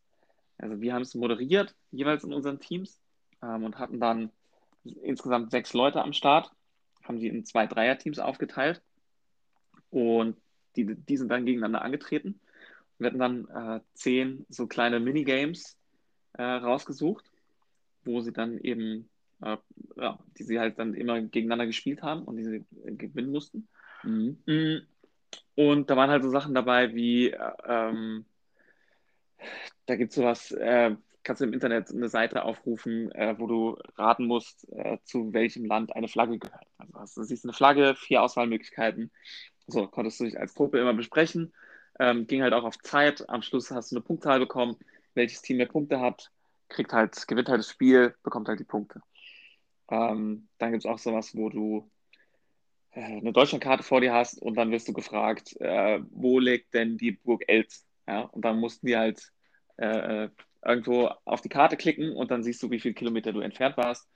also wir haben es moderiert, jeweils in unseren Teams ähm, und hatten dann insgesamt sechs Leute am Start, haben sie in zwei Dreierteams aufgeteilt und die, die sind dann gegeneinander angetreten. Wir hatten dann äh, zehn so kleine Minigames äh, rausgesucht, wo sie dann eben, äh, ja, die sie halt dann immer gegeneinander gespielt haben und die sie äh, gewinnen mussten. Mhm. Mm, Und da waren halt so Sachen dabei wie, äh, ähm, da gibt es sowas, äh, kannst du im Internet eine Seite aufrufen, äh, wo du raten musst, äh, zu welchem Land eine Flagge gehört. Also hast, du siehst eine Flagge, vier Auswahlmöglichkeiten. So konntest du dich als Gruppe immer besprechen. Ähm, ging halt auch auf Zeit. Am Schluss hast du eine Punktzahl bekommen. Welches Team mehr Punkte hat, kriegt halt, gewinnt halt das Spiel, bekommt halt die Punkte. Ähm, dann gibt es auch sowas, wo du äh, eine Deutschlandkarte vor dir hast und dann wirst du gefragt, äh, wo liegt denn die Burg Elz? Ja, und dann mussten die halt äh, äh, irgendwo auf die Karte klicken und dann siehst du, wie viele Kilometer du entfernt warst.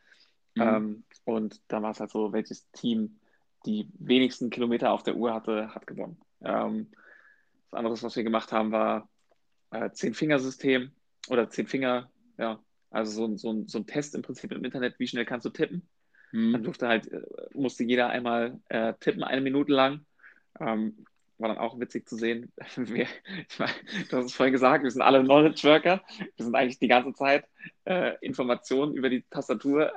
Mhm. Ähm, und dann war es halt so, welches Team die wenigsten Kilometer auf der Uhr hatte, hat gewonnen. Ähm, was anderes, was wir gemacht haben, war äh, Zehn-Finger-System oder Zehn-Finger, ja, also so, so, so ein Test im Prinzip im Internet, wie schnell kannst du tippen. Mhm. Dann durfte halt, äh, musste jeder einmal äh, tippen, eine Minute lang. Ähm, war dann auch witzig zu sehen. wir, ich meine, du hast es vorhin gesagt, wir sind alle Knowledge Worker. Wir sind eigentlich die ganze Zeit äh, Informationen über die Tastatur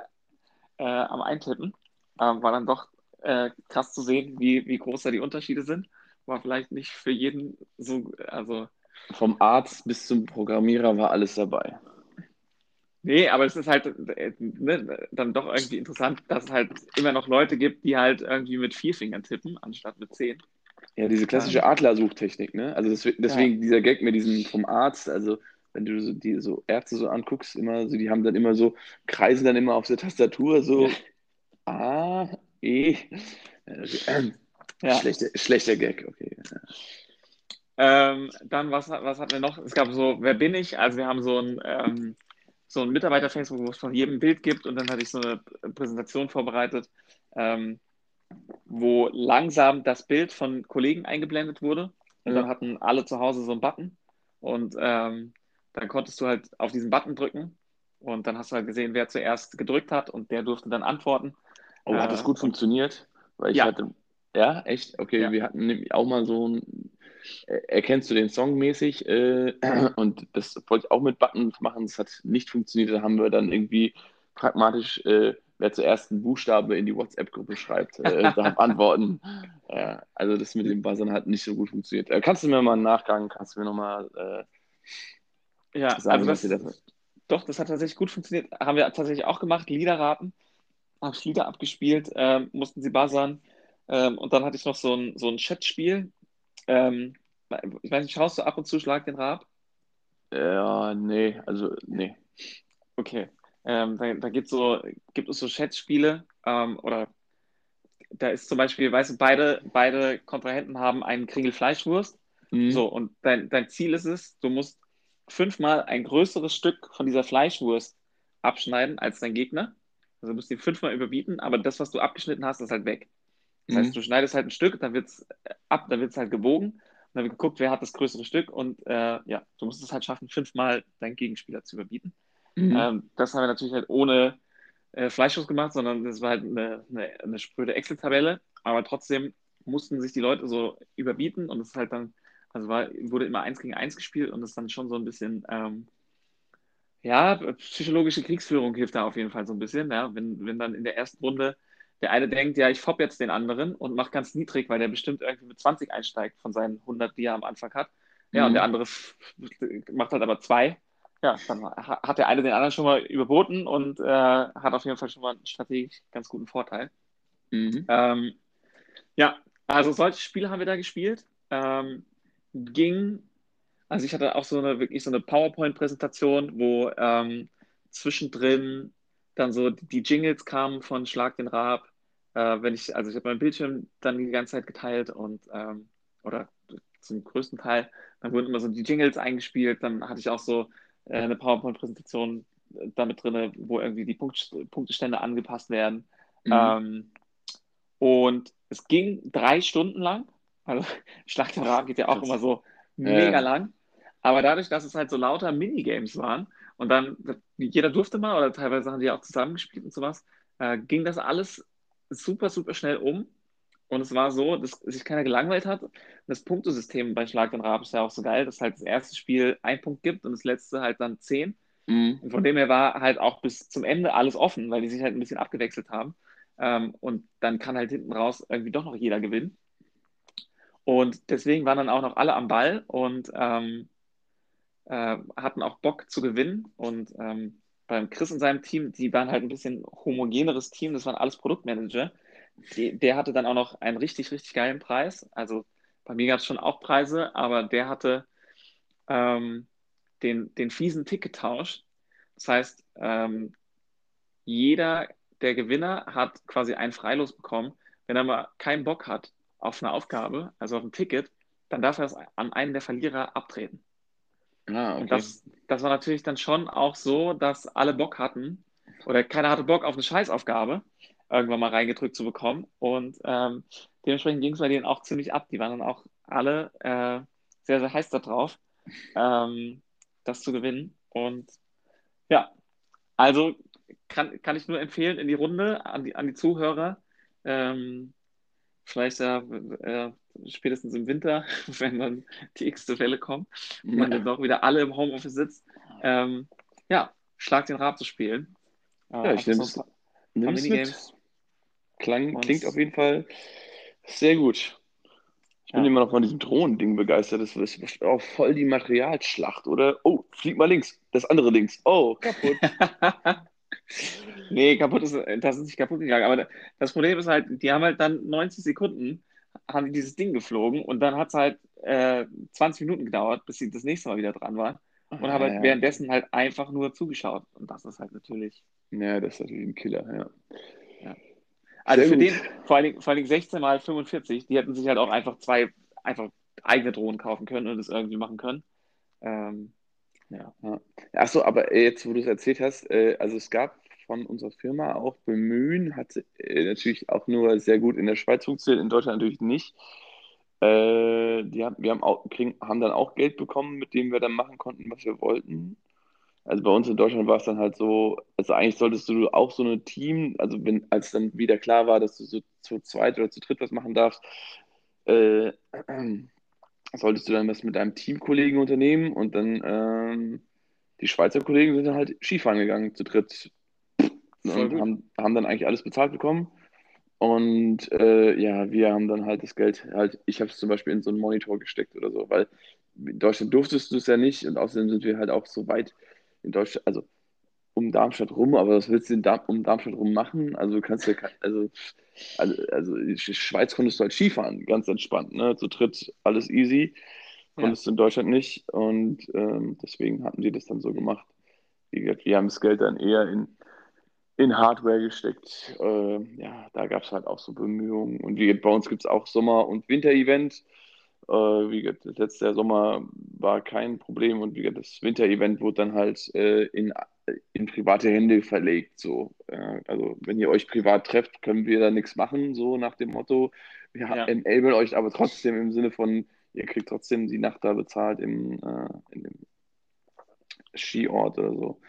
äh, am Eintippen. Ähm, war dann doch äh, krass zu sehen, wie, wie groß da die Unterschiede sind. War vielleicht nicht für jeden so, also. Vom Arzt bis zum Programmierer war alles dabei. Nee, aber es ist halt äh, ne, dann doch irgendwie interessant, dass es halt immer noch Leute gibt, die halt irgendwie mit vier Fingern tippen, anstatt mit zehn. Ja, diese klassische Adlersuchtechnik, ne? Also deswegen, deswegen ja. dieser Gag mit diesem vom Arzt, also wenn du so, die so Ärzte so anguckst, immer so, die haben dann immer so, kreisen dann immer auf der Tastatur so ja. A, E. Ja. Schlechter, schlechter Gag, okay. Ähm, dann, was, was hatten wir noch? Es gab so, wer bin ich? Also wir haben so ein, ähm, so ein Mitarbeiter-Facebook, wo es von jedem Bild gibt und dann hatte ich so eine Präsentation vorbereitet. Ähm, wo langsam das Bild von Kollegen eingeblendet wurde. Und ja. dann hatten alle zu Hause so einen Button. Und ähm, dann konntest du halt auf diesen Button drücken. Und dann hast du halt gesehen, wer zuerst gedrückt hat und der durfte dann antworten. Oh, hat das äh, gut funktioniert? Weil ich ja. hatte. Ja, echt? Okay, ja. wir hatten auch mal so ein. Äh, erkennst du den Song mäßig? Äh, und das wollte ich auch mit Buttons machen. Das hat nicht funktioniert. Da haben wir dann irgendwie pragmatisch äh, wer zuerst einen Buchstabe in die WhatsApp-Gruppe schreibt, äh, darf antworten. Äh, also das mit dem Buzzern hat nicht so gut funktioniert. Äh, kannst du mir mal einen Nachgang, kannst du mir nochmal äh, ja, sagen, also das, das Doch, das hat tatsächlich gut funktioniert. Haben wir tatsächlich auch gemacht, Lieder raten. Habe ich Lieder abgespielt, ähm, mussten sie buzzern. Ähm, und dann hatte ich noch so ein, so ein Chatspiel. Ähm, ich weiß nicht, schaust du ab und zu Schlag den Rab? Ja, nee, also nee. Okay. Ähm, da da gibt, so, gibt es so Chatspiele ähm, oder da ist zum Beispiel, weißt du, beide, beide Kontrahenten haben einen Kringel Fleischwurst. Mhm. So, und dein, dein Ziel ist es, du musst fünfmal ein größeres Stück von dieser Fleischwurst abschneiden als dein Gegner. Also du musst ihn fünfmal überbieten, aber das, was du abgeschnitten hast, ist halt weg. Das mhm. heißt, du schneidest halt ein Stück, dann wird es ab, dann wird es halt gewogen, und dann wird geguckt, wer hat das größere Stück und äh, ja, du musst es halt schaffen, fünfmal deinen Gegenspieler zu überbieten. Mhm. Ähm, das haben wir natürlich halt ohne äh, Fleischschuss gemacht, sondern das war halt eine, eine, eine spröde Excel-Tabelle. Aber trotzdem mussten sich die Leute so überbieten und es ist halt dann, also war, wurde immer eins gegen eins gespielt und es ist dann schon so ein bisschen, ähm, ja, psychologische Kriegsführung hilft da auf jeden Fall so ein bisschen, ja, wenn, wenn dann in der ersten Runde der eine denkt, ja, ich fopp jetzt den anderen und macht ganz niedrig, weil der bestimmt irgendwie mit 20 einsteigt von seinen 100, die er am Anfang hat. Ja, mhm. und der andere macht halt aber zwei ja, dann hat der eine den anderen schon mal überboten und äh, hat auf jeden Fall schon mal einen strategisch ganz guten Vorteil. Mhm. Ähm, ja, also solche Spiele haben wir da gespielt. Ähm, ging, also ich hatte auch so eine wirklich so eine PowerPoint-Präsentation, wo ähm, zwischendrin dann so die Jingles kamen von Schlag den Rab. Äh, wenn ich, also ich habe meinen Bildschirm dann die ganze Zeit geteilt und ähm, oder zum größten Teil, dann wurden immer so die Jingles eingespielt, dann hatte ich auch so äh, eine PowerPoint-Präsentation äh, damit drin, wo irgendwie die Punkt, Punktestände angepasst werden. Mhm. Ähm, und es ging drei Stunden lang. Also Schlag den Rahmen geht ja auch immer so mega ja. lang. Aber dadurch, dass es halt so lauter Minigames waren und dann jeder durfte mal oder teilweise haben die auch zusammengespielt und sowas, äh, ging das alles super, super schnell um. Und es war so, dass sich keiner gelangweilt hat. Und das Punktesystem bei Schlag den Rab ist ja auch so geil, dass halt das erste Spiel ein Punkt gibt und das letzte halt dann zehn. Mhm. Und von dem her war halt auch bis zum Ende alles offen, weil die sich halt ein bisschen abgewechselt haben. Ähm, und dann kann halt hinten raus irgendwie doch noch jeder gewinnen. Und deswegen waren dann auch noch alle am Ball und ähm, äh, hatten auch Bock zu gewinnen. Und ähm, beim Chris und seinem Team, die waren halt ein bisschen homogeneres Team, das waren alles Produktmanager die, der hatte dann auch noch einen richtig, richtig geilen Preis. Also bei mir gab es schon auch Preise, aber der hatte ähm, den, den fiesen Tick getauscht. Das heißt, ähm, jeder der Gewinner hat quasi ein Freilos bekommen. Wenn er mal keinen Bock hat auf eine Aufgabe, also auf ein Ticket, dann darf er es an einen der Verlierer abtreten. Ah, okay. Und das, das war natürlich dann schon auch so, dass alle Bock hatten oder keiner hatte Bock auf eine Scheißaufgabe irgendwann mal reingedrückt zu bekommen. Und ähm, dementsprechend ging es bei denen auch ziemlich ab. Die waren dann auch alle äh, sehr, sehr heiß darauf, ähm, das zu gewinnen. Und ja, also kann, kann ich nur empfehlen in die Runde an die, an die Zuhörer. Ähm, vielleicht äh, äh, spätestens im Winter, wenn dann die x-te Welle kommt und man dann doch wieder alle im Homeoffice sitzt. Ähm, ja, Schlag den Rad zu spielen. Äh, ja, ich nehme es mit. Klang, klingt auf jeden Fall sehr gut. Ich bin ja. immer noch von diesem Drohnending begeistert. Das ist auch voll die Materialschlacht, oder? Oh, flieg mal links. Das andere links. Oh, kaputt. nee, kaputt ist, das ist nicht kaputt gegangen. Aber das Problem ist halt, die haben halt dann 90 Sekunden haben die dieses Ding geflogen und dann hat es halt äh, 20 Minuten gedauert, bis sie das nächste Mal wieder dran waren. Und haben halt ja. währenddessen halt einfach nur zugeschaut. Und das ist halt natürlich. Ja, das ist natürlich ein Killer, ja. ja. Also Sehr für gut. den, vor allen, Dingen, vor allen Dingen 16 mal 45, die hätten sich halt auch einfach zwei einfach eigene Drohnen kaufen können und das irgendwie machen können. Ähm, ja. ja. Achso, aber jetzt, wo du es erzählt hast, äh, also es gab von unserer Firma auch Bemühen, hat äh, natürlich auch nur sehr gut in der Schweiz funktioniert, in Deutschland natürlich nicht. Äh, die haben, wir haben, auch, kriegen, haben dann auch Geld bekommen, mit dem wir dann machen konnten, was wir wollten. Also bei uns in Deutschland war es dann halt so, also eigentlich solltest du auch so ein Team, also wenn, als dann wieder klar war, dass du so zu zweit oder zu dritt was machen darfst, äh, solltest du dann was mit deinem Teamkollegen unternehmen und dann ähm, die Schweizer Kollegen sind dann halt Skifahren gegangen zu dritt und haben, haben dann eigentlich alles bezahlt bekommen. Und äh, ja, wir haben dann halt das Geld halt, ich habe es zum Beispiel in so einen Monitor gesteckt oder so, weil in Deutschland durftest du es ja nicht und außerdem sind wir halt auch so weit in Deutschland, also um Darmstadt rum, aber was willst du Darm, um Darmstadt rum machen? Also du kannst ja, also, also, also in Schweiz konntest du halt Skifahren, ganz entspannt, ne? Zu dritt alles easy. Konntest ja. du in Deutschland nicht und ähm, deswegen hatten die das dann so gemacht. Wie gesagt, wir haben das Geld dann eher in, in Hardware gesteckt. Äh, ja, da gab es halt auch so Bemühungen. Und wie bei uns gibt es auch Sommer- und Winter-Event. Äh, wie gesagt, das letzte Sommer war kein Problem und wie gesagt, das Winter-Event wurde dann halt äh, in, in private Hände verlegt. So. Äh, also wenn ihr euch privat trefft, können wir da nichts machen, so nach dem Motto. Wir ja. enablen euch aber trotzdem im Sinne von, ihr kriegt trotzdem die Nacht da bezahlt im, äh, in dem Skiort oder so.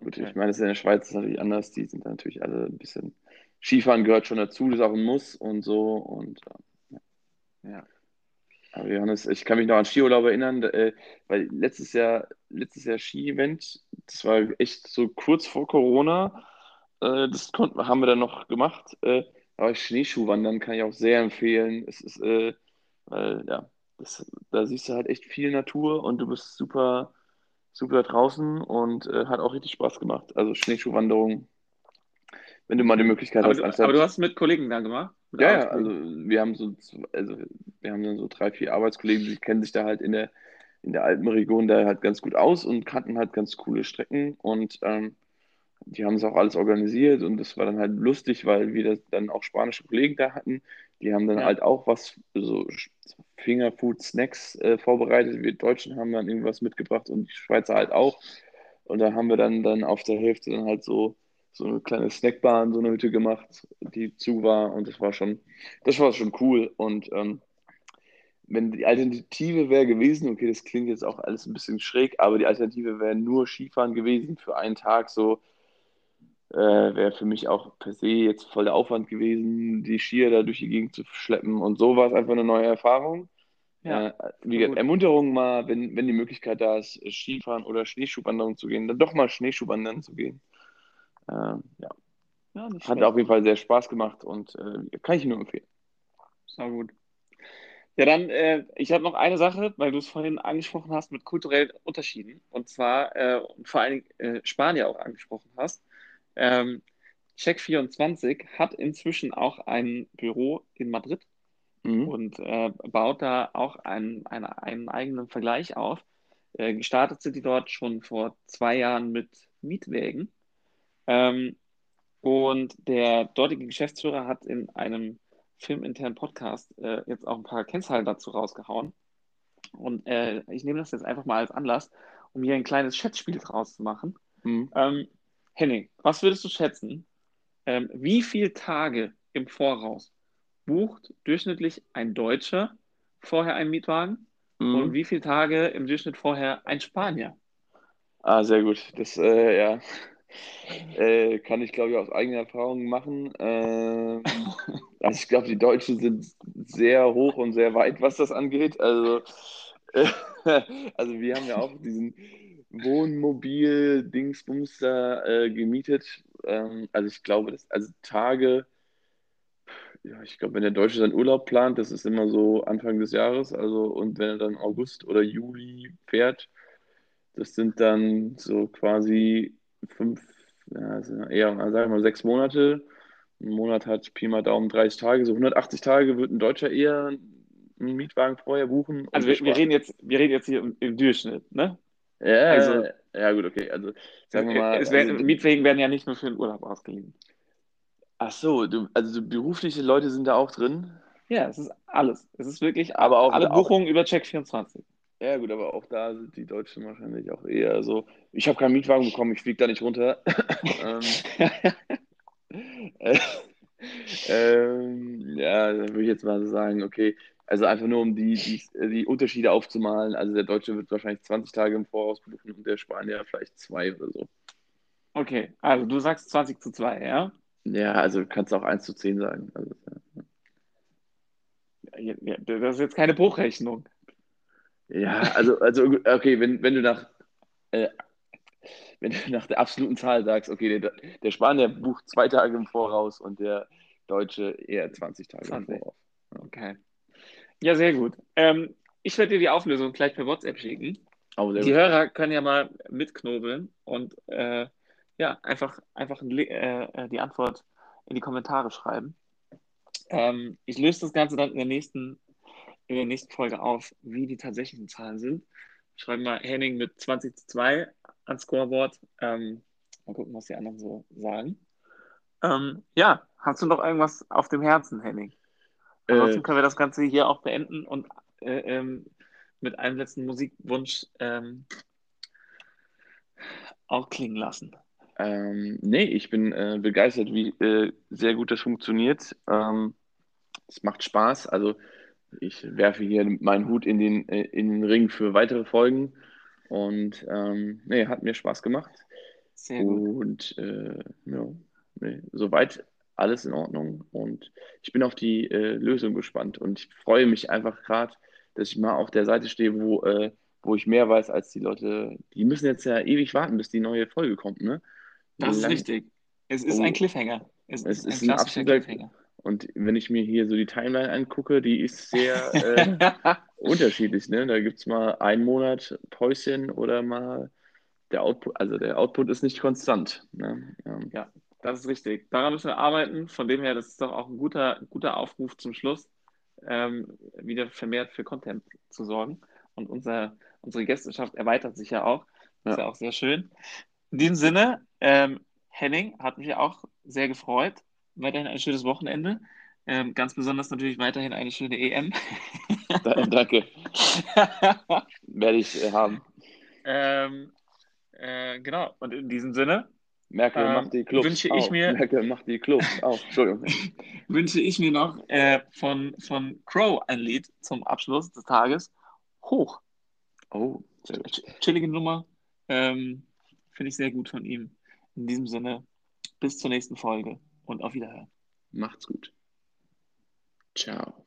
Gut, okay. ich meine, das ist in der Schweiz natürlich anders. Die sind natürlich alle ein bisschen. Skifahren gehört schon dazu, das ist auch ein Muss und so. Und äh, ja. ja. Aber Johannes, ich kann mich noch an Skiurlaub erinnern, äh, weil letztes Jahr, letztes Jahr Ski-Event, das war echt so kurz vor Corona, äh, das konnten, haben wir dann noch gemacht. Äh, aber Schneeschuhwandern kann ich auch sehr empfehlen. Es ist, äh, weil, ja, das, da siehst du halt echt viel Natur und du bist super, super draußen und äh, hat auch richtig Spaß gemacht. Also Schneeschuhwanderung, wenn du mal die Möglichkeit aber hast. Du, anstatt, aber du hast mit Kollegen da gemacht? Ja, ja, also wir haben so, also wir haben dann so drei, vier Arbeitskollegen, die kennen sich da halt in der, in der Alpenregion da halt ganz gut aus und kannten halt ganz coole Strecken und ähm, die haben es auch alles organisiert und das war dann halt lustig, weil wir dann auch spanische Kollegen da hatten. Die haben dann ja. halt auch was, so Fingerfood-Snacks äh, vorbereitet. Wir Deutschen haben dann irgendwas mitgebracht und die Schweizer halt auch. Und da haben wir dann, dann auf der Hälfte dann halt so so eine kleine Snackbar in so eine Hütte gemacht, die zu war und das war schon, das war schon cool. Und ähm, wenn die Alternative wäre gewesen, okay, das klingt jetzt auch alles ein bisschen schräg, aber die Alternative wäre nur Skifahren gewesen für einen Tag, so äh, wäre für mich auch per se jetzt voll der Aufwand gewesen, die Skier da durch die Gegend zu schleppen und so war es einfach eine neue Erfahrung. Ja, äh, wie gesagt, Ermunterung mal, wenn, wenn die Möglichkeit da ist, Skifahren oder Schneeschuhwanderung zu gehen, dann doch mal Schneeschuhwandern zu gehen. Äh, ja. ja Hat auf jeden Fall sehr Spaß gemacht und äh, kann ich nur empfehlen. Sehr gut. Ja, dann, äh, ich habe noch eine Sache, weil du es vorhin angesprochen hast mit kulturellen Unterschieden. Und zwar, äh, vor allen Dingen äh, Spanier auch angesprochen hast. Ähm, Check24 hat inzwischen auch ein Büro in Madrid mhm. und äh, baut da auch einen, einen, einen eigenen Vergleich auf. Äh, gestartet sind die dort schon vor zwei Jahren mit Mietwägen. Ähm, und der dortige Geschäftsführer hat in einem filminternen Podcast äh, jetzt auch ein paar Kennzahlen dazu rausgehauen. Und äh, ich nehme das jetzt einfach mal als Anlass, um hier ein kleines Schätzspiel draus zu machen. Mhm. Ähm, Henning, was würdest du schätzen? Ähm, wie viele Tage im Voraus bucht durchschnittlich ein Deutscher vorher einen Mietwagen? Mhm. Und wie viele Tage im Durchschnitt vorher ein Spanier? Ah, sehr gut. Das, äh, ja. Äh, kann ich, glaube ich, aus eigener Erfahrung machen. Ähm, also ich glaube, die Deutschen sind sehr hoch und sehr weit, was das angeht. Also, äh, also wir haben ja auch diesen Wohnmobil-Dingsbums da äh, gemietet. Ähm, also ich glaube, das, also Tage, ja, ich glaube, wenn der Deutsche seinen Urlaub plant, das ist immer so Anfang des Jahres, also und wenn er dann August oder Juli fährt, das sind dann so quasi fünf, ja, eher, sagen wir mal, sechs Monate. Ein Monat hat Pi mal Daumen 30 Tage, so 180 Tage wird ein Deutscher eher einen Mietwagen vorher buchen. Also wir, wir, reden jetzt, wir reden jetzt hier im, im Durchschnitt, ne? Ja, also, ja gut, okay. Also sagen wir mal. Wär, also, Mietwegen werden ja nicht nur für den Urlaub ausgeliehen. Ach so, du, also berufliche Leute sind da auch drin? Ja, es ist alles. Es ist wirklich aber auch, alle Buchungen über Check24. Ja, gut, aber auch da sind die Deutschen wahrscheinlich auch eher so. Ich habe keinen Mietwagen bekommen, ich fliege da nicht runter. ähm, äh, ähm, ja, dann würde ich jetzt mal sagen, okay, also einfach nur um die, die, die Unterschiede aufzumalen. Also der Deutsche wird wahrscheinlich 20 Tage im Voraus buchen und der Spanier vielleicht zwei oder so. Okay, also du sagst 20 zu 2, ja? Ja, also kannst du auch 1 zu 10 sagen. Also, ja. Ja, das ist jetzt keine Bruchrechnung. Ja, also, also okay, wenn, wenn du nach äh, wenn du nach der absoluten Zahl sagst, okay, der, der Spanier bucht zwei Tage im Voraus und der Deutsche eher 20 Tage 20. im Voraus. Okay. Ja, sehr gut. Ähm, ich werde dir die Auflösung gleich per WhatsApp schicken. Oh, die gut. Hörer können ja mal mitknobeln und äh, ja, einfach, einfach äh, äh, die Antwort in die Kommentare schreiben. Ähm, ich löse das Ganze dann in der nächsten, in der nächsten Folge auf, wie die tatsächlichen Zahlen sind. Schreiben mal Henning mit 20 zu 2 ans Scoreboard. Ähm, mal gucken, was die anderen so sagen. Ähm, ja, hast du noch irgendwas auf dem Herzen, Henning? Ansonsten äh, können wir das Ganze hier auch beenden und äh, ähm, mit einem letzten Musikwunsch ähm, auch klingen lassen. Ähm, nee, ich bin äh, begeistert, wie äh, sehr gut das funktioniert. Ähm, es macht Spaß. Also ich werfe hier meinen Hut in den, äh, in den Ring für weitere Folgen. Und ähm, nee, hat mir Spaß gemacht. Sehr gut. Und äh, ja, nee, soweit alles in Ordnung. Und ich bin auf die äh, Lösung gespannt. Und ich freue mich einfach gerade, dass ich mal auf der Seite stehe, wo, äh, wo ich mehr weiß als die Leute. Die müssen jetzt ja ewig warten, bis die neue Folge kommt, ne? Das ist richtig. Es ist oh, ein Cliffhanger. Es, es ist ein, ein absoluter Cliffhanger. Und wenn ich mir hier so die Timeline angucke, die ist sehr äh, unterschiedlich. Ne? Da gibt es mal einen Monat Päuschen oder mal der Output, also der Output ist nicht konstant. Ne? Ähm, ja, das ist richtig. Daran müssen wir arbeiten. Von dem her, das ist doch auch ein guter, guter Aufruf zum Schluss, ähm, wieder vermehrt für Content zu sorgen. Und unser, unsere Gästeschaft erweitert sich ja auch. Das ja. ist ja auch sehr schön. In diesem Sinne, ähm, Henning hat mich auch sehr gefreut. Weiterhin ein schönes Wochenende. Ähm, ganz besonders natürlich weiterhin eine schöne EM. Danke. Werde ich äh, haben. Ähm, äh, genau. Und in diesem Sinne, Merkel ähm, macht die Clubs wünsche ich auf. mir Merkel macht die Clubs auf. Entschuldigung. wünsche ich mir noch äh, von, von Crow ein Lied zum Abschluss des Tages. Hoch. Oh, sehr Chillige Nummer. Ähm, Finde ich sehr gut von ihm. In diesem Sinne, bis zur nächsten Folge und auf Wiederhören. Macht's gut. Ciao.